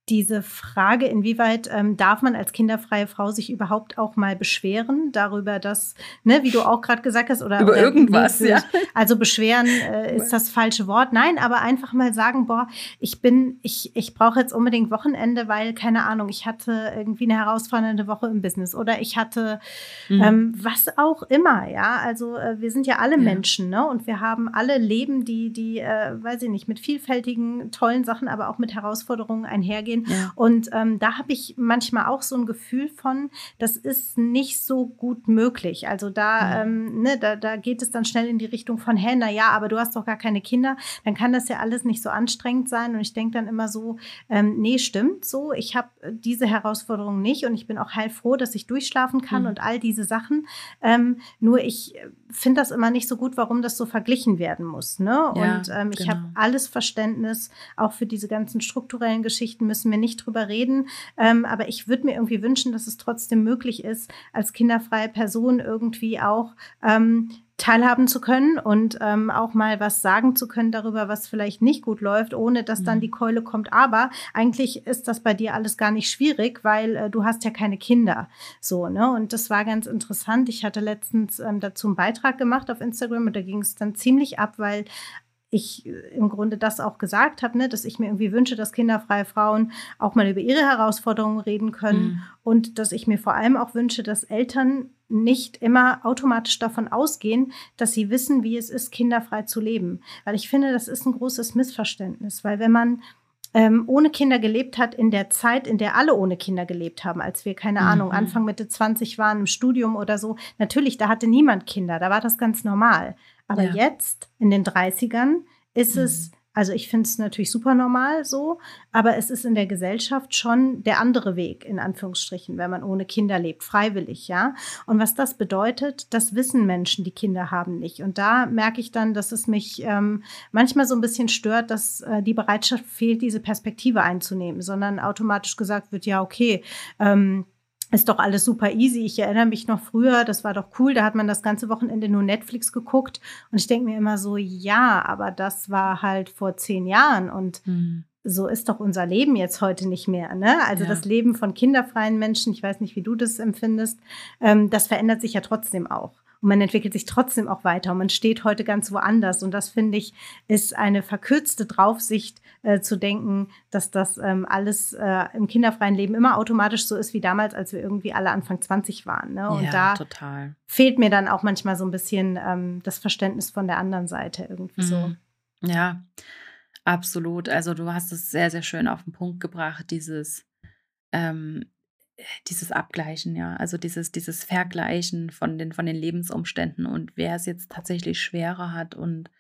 diese Frage, inwieweit ähm, darf man als kinderfreie Frau sich überhaupt auch mal beschweren darüber, dass, ne, wie du auch gerade gesagt hast, oder über oder irgendwas, ja. Also beschweren äh, ist das falsche Wort. Nein, aber einfach mal sagen, boah, ich bin, ich, ich brauche jetzt unbedingt Wochenende, weil, keine Ahnung, ich hatte irgendwie eine herausfordernde Woche im Business oder ich hatte mhm. ähm, was auch immer, ja. Also äh, wir sind ja alle ja. Menschen, ne? Und wir haben alle Leben, die, die, äh, weiß ich nicht, mit vielfältigen, tollen Sachen, aber auch mit Herausforderungen einhergehen gehen. Ja. Und ähm, da habe ich manchmal auch so ein Gefühl von, das ist nicht so gut möglich. Also da, mhm. ähm, ne, da, da geht es dann schnell in die Richtung von, hä, na ja, aber du hast doch gar keine Kinder, dann kann das ja alles nicht so anstrengend sein. Und ich denke dann immer so, ähm, nee, stimmt so, ich habe diese Herausforderung nicht und ich bin auch heilfroh, dass ich durchschlafen kann mhm. und all diese Sachen. Ähm, nur ich finde das immer nicht so gut, warum das so verglichen werden muss. Ne? Ja, und ähm, ich genau. habe alles Verständnis, auch für diese ganzen strukturellen Geschichten müssen wir nicht drüber reden. Ähm, aber ich würde mir irgendwie wünschen, dass es trotzdem möglich ist, als kinderfreie Person irgendwie auch ähm, teilhaben zu können und ähm, auch mal was sagen zu können darüber, was vielleicht nicht gut läuft, ohne dass dann mhm. die Keule kommt. Aber eigentlich ist das bei dir alles gar nicht schwierig, weil äh, du hast ja keine Kinder. So, ne? Und das war ganz interessant. Ich hatte letztens ähm, dazu einen Beitrag gemacht auf Instagram und da ging es dann ziemlich ab, weil ich äh, im Grunde das auch gesagt habe, ne, dass ich mir irgendwie wünsche, dass kinderfreie Frauen auch mal über ihre Herausforderungen reden können mhm. und dass ich mir vor allem auch wünsche, dass Eltern nicht immer automatisch davon ausgehen, dass sie wissen, wie es ist, kinderfrei zu leben. Weil ich finde, das ist ein großes Missverständnis, weil wenn man ähm, ohne Kinder gelebt hat in der Zeit, in der alle ohne Kinder gelebt haben, als wir, keine mhm. Ahnung, Anfang Mitte 20 waren im Studium oder so. Natürlich, da hatte niemand Kinder, da war das ganz normal. Aber ja. jetzt, in den 30ern, ist mhm. es Also ich finde es natürlich super normal so, aber es ist in der Gesellschaft schon der andere Weg, in Anführungsstrichen, wenn man ohne Kinder lebt, freiwillig, ja. Und was das bedeutet, das wissen Menschen, die Kinder haben, nicht. Und da merke ich dann, dass es mich ähm, manchmal so ein bisschen stört, dass äh, die Bereitschaft fehlt, diese Perspektive einzunehmen, sondern automatisch gesagt wird, ja, okay, ähm, ist doch alles super easy. Ich erinnere mich noch früher, das war doch cool, da hat man das ganze Wochenende nur Netflix geguckt. Und ich denke mir immer so, ja, aber das war halt vor zehn Jahren und mhm. so ist doch unser Leben jetzt heute nicht mehr. Ne? Also ja. das Leben von kinderfreien Menschen, ich weiß nicht, wie du das empfindest, ähm, das verändert sich ja trotzdem auch. Und man entwickelt sich trotzdem auch weiter und man steht heute ganz woanders. Und das finde ich, ist eine verkürzte Draufsicht äh, zu denken, dass das ähm, alles äh, im kinderfreien Leben immer automatisch so ist wie damals, als wir irgendwie alle Anfang 20 waren. Ne? Und ja, da total. fehlt mir dann auch manchmal so ein bisschen ähm, das Verständnis von der anderen Seite irgendwie mhm. so. Ja, absolut. Also du hast es sehr, sehr schön auf den Punkt gebracht, dieses ähm, dieses Abgleichen, ja, also dieses, dieses Vergleichen von den, von den Lebensumständen und wer es jetzt tatsächlich schwerer hat und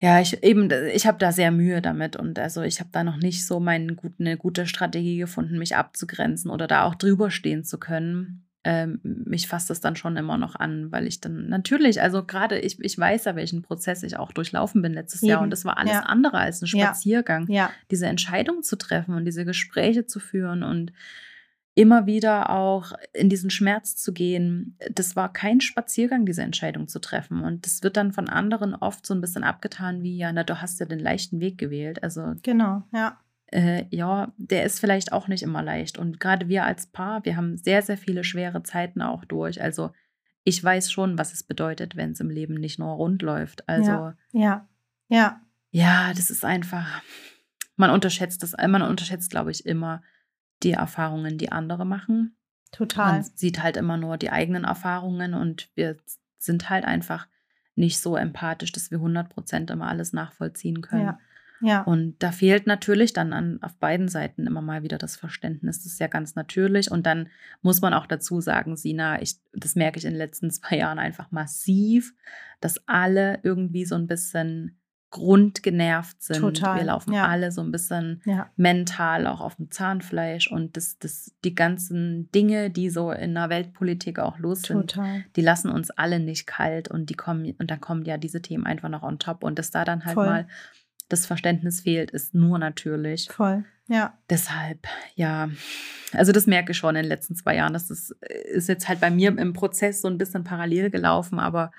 ja, ich eben, ich habe da sehr Mühe damit und also ich habe da noch nicht so meine eine gute Strategie gefunden, mich abzugrenzen oder da auch drüber stehen zu können. Ähm, mich fasst das dann schon immer noch an, weil ich dann natürlich, also gerade ich, ich weiß ja, welchen Prozess ich auch durchlaufen bin letztes eben. Jahr und das war alles ja. andere als ein Spaziergang. Ja. ja. Diese Entscheidung zu treffen und diese Gespräche zu führen und immer wieder auch in diesen Schmerz zu gehen. Das war kein Spaziergang, diese Entscheidung zu treffen. Und das wird dann von anderen oft so ein bisschen abgetan, wie, ja, na, du hast ja den leichten Weg gewählt. Also. Genau, ja. Äh, ja, der ist vielleicht auch nicht immer leicht. Und gerade wir als Paar, wir haben sehr, sehr viele schwere Zeiten auch durch. Also ich weiß schon, was es bedeutet, wenn es im Leben nicht nur rund läuft. Also ja, ja, ja. Ja, das ist einfach, man unterschätzt das, man unterschätzt, glaube ich, immer, die Erfahrungen, die andere machen. Total. Man sieht halt immer nur die eigenen Erfahrungen und wir sind halt einfach nicht so empathisch, dass wir 100 Prozent immer alles nachvollziehen können. Ja. Ja. Und da fehlt natürlich dann an, auf beiden Seiten immer mal wieder das Verständnis. Das ist ja ganz natürlich. Und dann muss man auch dazu sagen, Sina, ich, das merke ich in den letzten zwei Jahren einfach massiv, dass alle irgendwie so ein bisschen grundgenervt sind. Total, Wir laufen ja. alle so ein bisschen ja. mental auch auf dem Zahnfleisch und das, das, die ganzen Dinge, die so in der Weltpolitik auch los sind, Total. die lassen uns alle nicht kalt und die kommen, und dann kommen ja diese Themen einfach noch on top. Und dass da dann halt Voll. mal das Verständnis fehlt, ist nur natürlich. Voll, ja. Deshalb, ja, also das merke ich schon in den letzten zwei Jahren. Das ist, ist jetzt halt bei mir im Prozess so ein bisschen parallel gelaufen, aber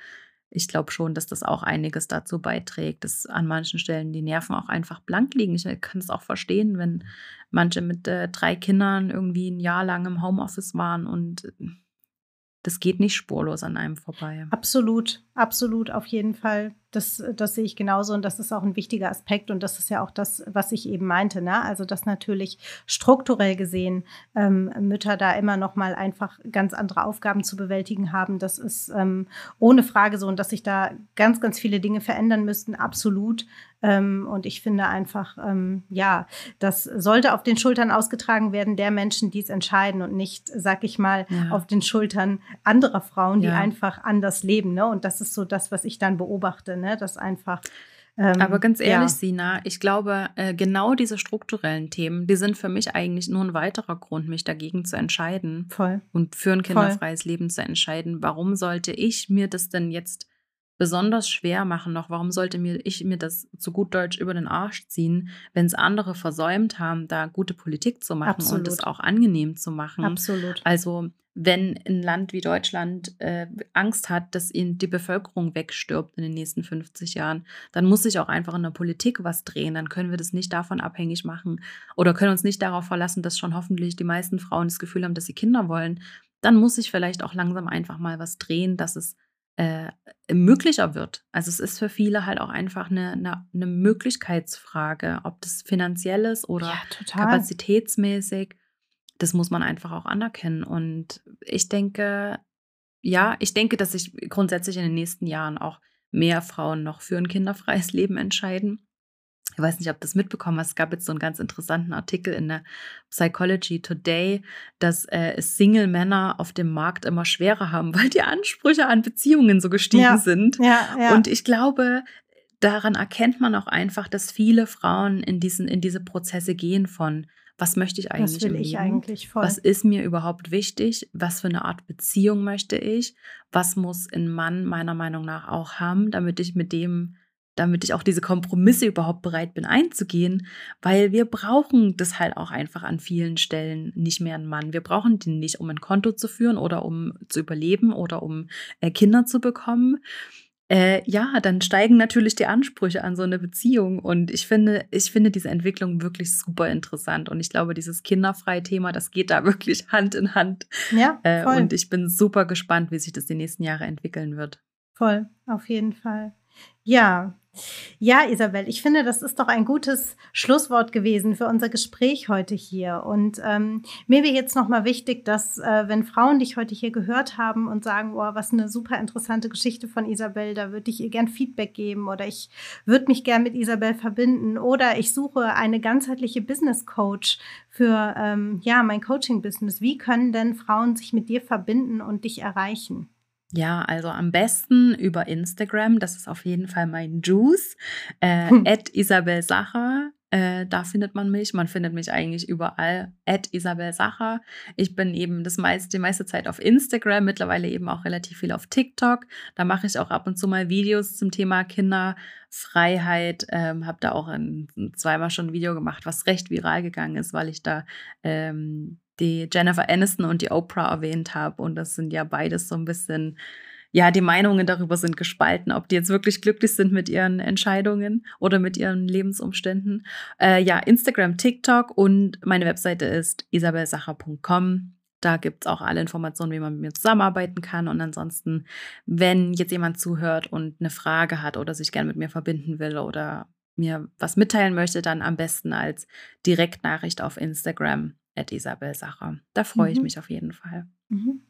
ich glaube schon, dass das auch einiges dazu beiträgt, dass an manchen Stellen die Nerven auch einfach blank liegen. Ich kann es auch verstehen, wenn manche mit äh, drei Kindern irgendwie ein Jahr lang im Homeoffice waren und äh, das geht nicht spurlos an einem vorbei. Absolut, absolut, auf jeden Fall. Das, das sehe ich genauso und das ist auch ein wichtiger Aspekt und das ist ja auch das, was ich eben meinte. Ne? Also dass natürlich strukturell gesehen ähm, Mütter da immer noch mal einfach ganz andere Aufgaben zu bewältigen haben. Das ist ähm, ohne Frage so und dass sich da ganz, ganz viele Dinge verändern müssten, absolut. Ähm, und ich finde einfach, ähm, ja, das sollte auf den Schultern ausgetragen werden der Menschen, die es entscheiden und nicht, sag ich mal, ja. auf den Schultern anderer Frauen, die ja. einfach anders leben. Ne? Und das ist so das, was ich dann beobachte ne? Das einfach. Ähm, Aber ganz ehrlich, ja. Sina, ich glaube, äh, genau diese strukturellen Themen, die sind für mich eigentlich nur ein weiterer Grund, mich dagegen zu entscheiden. Voll. Und für ein kinderfreies Voll. Leben zu entscheiden. Warum sollte ich mir das denn jetzt besonders schwer machen noch? Warum sollte mir ich mir das zu gut Deutsch über den Arsch ziehen, wenn es andere versäumt haben, da gute Politik zu machen Absolut. und es auch angenehm zu machen? Absolut. Also wenn ein Land wie Deutschland äh, Angst hat, dass ihnen die Bevölkerung wegstirbt in den nächsten 50 Jahren, dann muss sich auch einfach in der Politik was drehen. Dann können wir das nicht davon abhängig machen oder können uns nicht darauf verlassen, dass schon hoffentlich die meisten Frauen das Gefühl haben, dass sie Kinder wollen. Dann muss sich vielleicht auch langsam einfach mal was drehen, dass es äh, möglicher wird. Also es ist für viele halt auch einfach eine, eine, eine Möglichkeitsfrage, ob das finanziell ist oder ja, kapazitätsmäßig. Das muss man einfach auch anerkennen. Und ich denke, ja, ich denke, dass sich grundsätzlich in den nächsten Jahren auch mehr Frauen noch für ein kinderfreies Leben entscheiden ich weiß nicht, ob du das mitbekommen hast, es gab jetzt so einen ganz interessanten Artikel in der Psychology Today, dass äh, Single-Männer auf dem Markt immer schwerer haben, weil die Ansprüche an Beziehungen so gestiegen ja, sind. Ja, ja. Und ich glaube, daran erkennt man auch einfach, dass viele Frauen in, diesen, in diese Prozesse gehen von, was möchte ich eigentlich was will im ich Leben? eigentlich voll. Was ist mir überhaupt wichtig? Was für eine Art Beziehung möchte ich? Was muss ein Mann meiner Meinung nach auch haben, damit ich mit dem, damit ich auch diese Kompromisse überhaupt bereit bin einzugehen? Weil wir brauchen das halt auch einfach an vielen Stellen nicht mehr einen Mann. Wir brauchen den nicht, um ein Konto zu führen oder um zu überleben oder um äh, Kinder zu bekommen äh, ja, dann steigen natürlich die Ansprüche an so eine Beziehung. Und ich finde, ich finde diese Entwicklung wirklich super interessant. Und ich glaube, dieses kinderfreie Thema, das geht da wirklich Hand in Hand. Ja, Äh, voll. und ich bin super gespannt, wie sich das die nächsten Jahre entwickeln wird. Voll, auf jeden Fall. Ja. Ja, Isabel, ich finde, das ist doch ein gutes Schlusswort gewesen für unser Gespräch heute hier. Und ähm, mir wäre jetzt nochmal wichtig, dass, äh, wenn Frauen dich heute hier gehört haben und sagen, oh, was eine super interessante Geschichte von Isabel, da würde ich ihr gern Feedback geben oder ich würde mich gern mit Isabel verbinden oder ich suche eine ganzheitliche Business Coach für ähm, ja, mein Coaching-Business. Wie können denn Frauen sich mit dir verbinden und dich erreichen? Ja, also am besten über Instagram. Das ist auf jeden Fall mein Juice. Äh, Hm. at Isabel Sacher. Äh, da findet man mich. Man findet mich eigentlich überall. At Isabel Sacher. Ich bin eben das meiste, die meiste Zeit auf Instagram, mittlerweile eben auch relativ viel auf TikTok. Da mache ich auch ab und zu mal Videos zum Thema Kinderfreiheit. Ähm, habe da auch ein, zweimal schon ein Video gemacht, was recht viral gegangen ist, weil ich da ähm, die Jennifer Aniston und die Oprah erwähnt habe. Und das sind ja beides so ein bisschen, ja, die Meinungen darüber sind gespalten, ob die jetzt wirklich glücklich sind mit ihren Entscheidungen oder mit ihren Lebensumständen. Äh, ja, Instagram, TikTok und meine Webseite ist isabelsacher.com. Da gibt es auch alle Informationen, wie man mit mir zusammenarbeiten kann. Und ansonsten, wenn jetzt jemand zuhört und eine Frage hat oder sich gerne mit mir verbinden will oder mir was mitteilen möchte, dann am besten als Direktnachricht auf Instagram at Isabel Sacher. Da freue ich Mhm. mich auf jeden Fall. Mhm.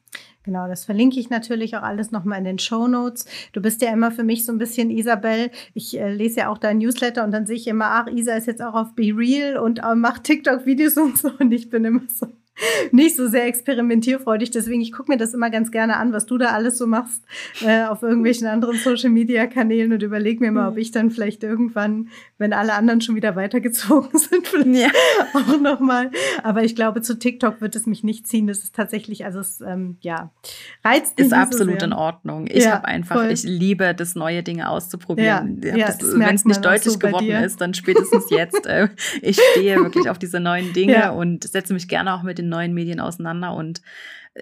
Genau, das verlinke ich natürlich auch alles nochmal in den Show Notes. Du bist ja immer für mich so ein bisschen Isabel. Ich äh, lese ja auch dein Newsletter und dann sehe ich immer, ach, Isa ist jetzt auch auf Be Real und äh, macht TikTok-Videos und so. Und ich bin immer so nicht so sehr experimentierfreudig. Deswegen, ich gucke mir das immer ganz gerne an, was du da alles so machst äh, auf irgendwelchen anderen Social-Media-Kanälen und überlege mir mal, ob ich dann vielleicht irgendwann, wenn alle anderen schon wieder weitergezogen sind, vielleicht Ja. auch nochmal. Aber ich glaube, zu TikTok wird es mich nicht ziehen. Das ist tatsächlich, also es, ähm, ja, reizt mich Ist absolut so in. Ordnung. Ich Ja, habe einfach, voll. ich liebe das, neue Dinge auszuprobieren. Ja, ja, Wenn es nicht deutlich so geworden dir. ist, dann spätestens jetzt. Äh, ich stehe wirklich auf diese neuen Dinge und setze mich gerne auch mit den neuen Medien auseinander und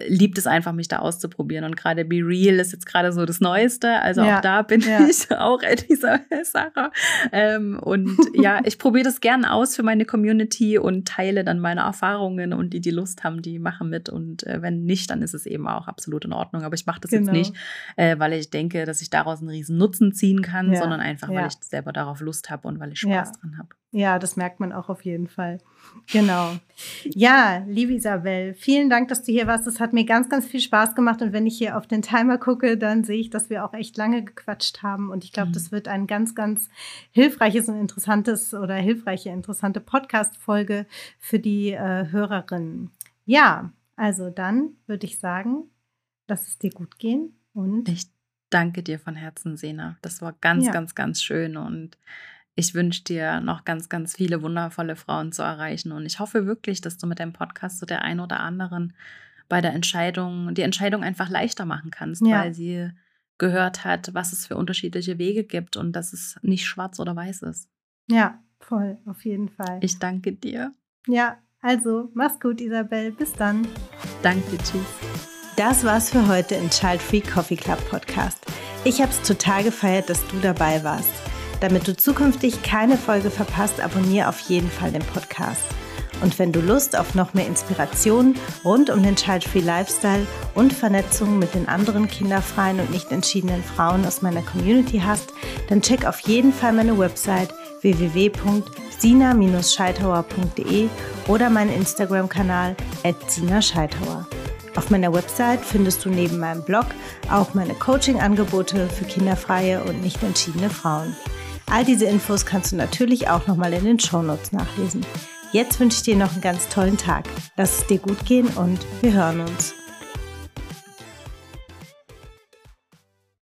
liebt es einfach, mich da auszuprobieren. Und gerade Be Real ist jetzt gerade so das Neueste. Also Ja, auch da bin ja. ich auch at dieser Sache. Ähm, und ja, ich probiere das gerne aus für meine Community und teile dann meine Erfahrungen und die, die Lust haben, die machen mit. Und äh, wenn nicht, dann ist es eben auch absolut in Ordnung. Aber ich mache das Genau. jetzt nicht, äh, weil ich denke, dass ich daraus einen riesen Nutzen ziehen kann, Ja, sondern einfach, weil ich selber darauf Lust habe und weil ich Spaß dran habe. Ja, das merkt man auch auf jeden Fall. Genau. Ja, liebe Isabel, vielen Dank, dass du hier warst. Es hat mir ganz, ganz viel Spaß gemacht. Und wenn ich hier auf den Timer gucke, dann sehe ich, dass wir auch echt lange gequatscht haben. Und ich glaube, Mhm. das wird ein ganz, ganz hilfreiches und interessantes oder hilfreiche, interessante Podcast-Folge für die äh, Hörerinnen. Ja, also dann würde ich sagen, lass es dir gut gehen und Ich danke dir von Herzen, Sena. Das war ganz, Ja. ganz, ganz schön und ich wünsche dir noch ganz, ganz viele wundervolle Frauen zu erreichen. Und ich hoffe wirklich, dass du mit deinem Podcast so der ein oder anderen bei der Entscheidung, die Entscheidung einfach leichter machen kannst, Ja. weil sie gehört hat, was es für unterschiedliche Wege gibt und dass es nicht schwarz oder weiß ist. ja, voll, auf jeden Fall. Ich danke dir. Ja, also mach's gut, Isabel. Bis dann. Danke, tschüss. Das war's für heute im Child Free Coffee Club Podcast. Ich hab's total gefeiert, dass du dabei warst. Damit du zukünftig keine Folge verpasst, abonniere auf jeden Fall den Podcast. Und wenn du Lust auf noch mehr Inspiration rund um den Child Free Lifestyle und Vernetzung mit den anderen kinderfreien und nicht entschiedenen Frauen aus meiner Community hast, dann check auf jeden Fall meine Website www.sina-scheithauer.de oder meinen Instagram-Kanal @sina-scheithauer. Auf meiner Website findest du neben meinem Blog auch meine Coaching-Angebote für kinderfreie und nicht entschiedene Frauen. All diese Infos kannst du natürlich auch nochmal in den Shownotes nachlesen. Jetzt wünsche ich dir noch einen ganz tollen Tag. Lass es dir gut gehen und wir hören uns.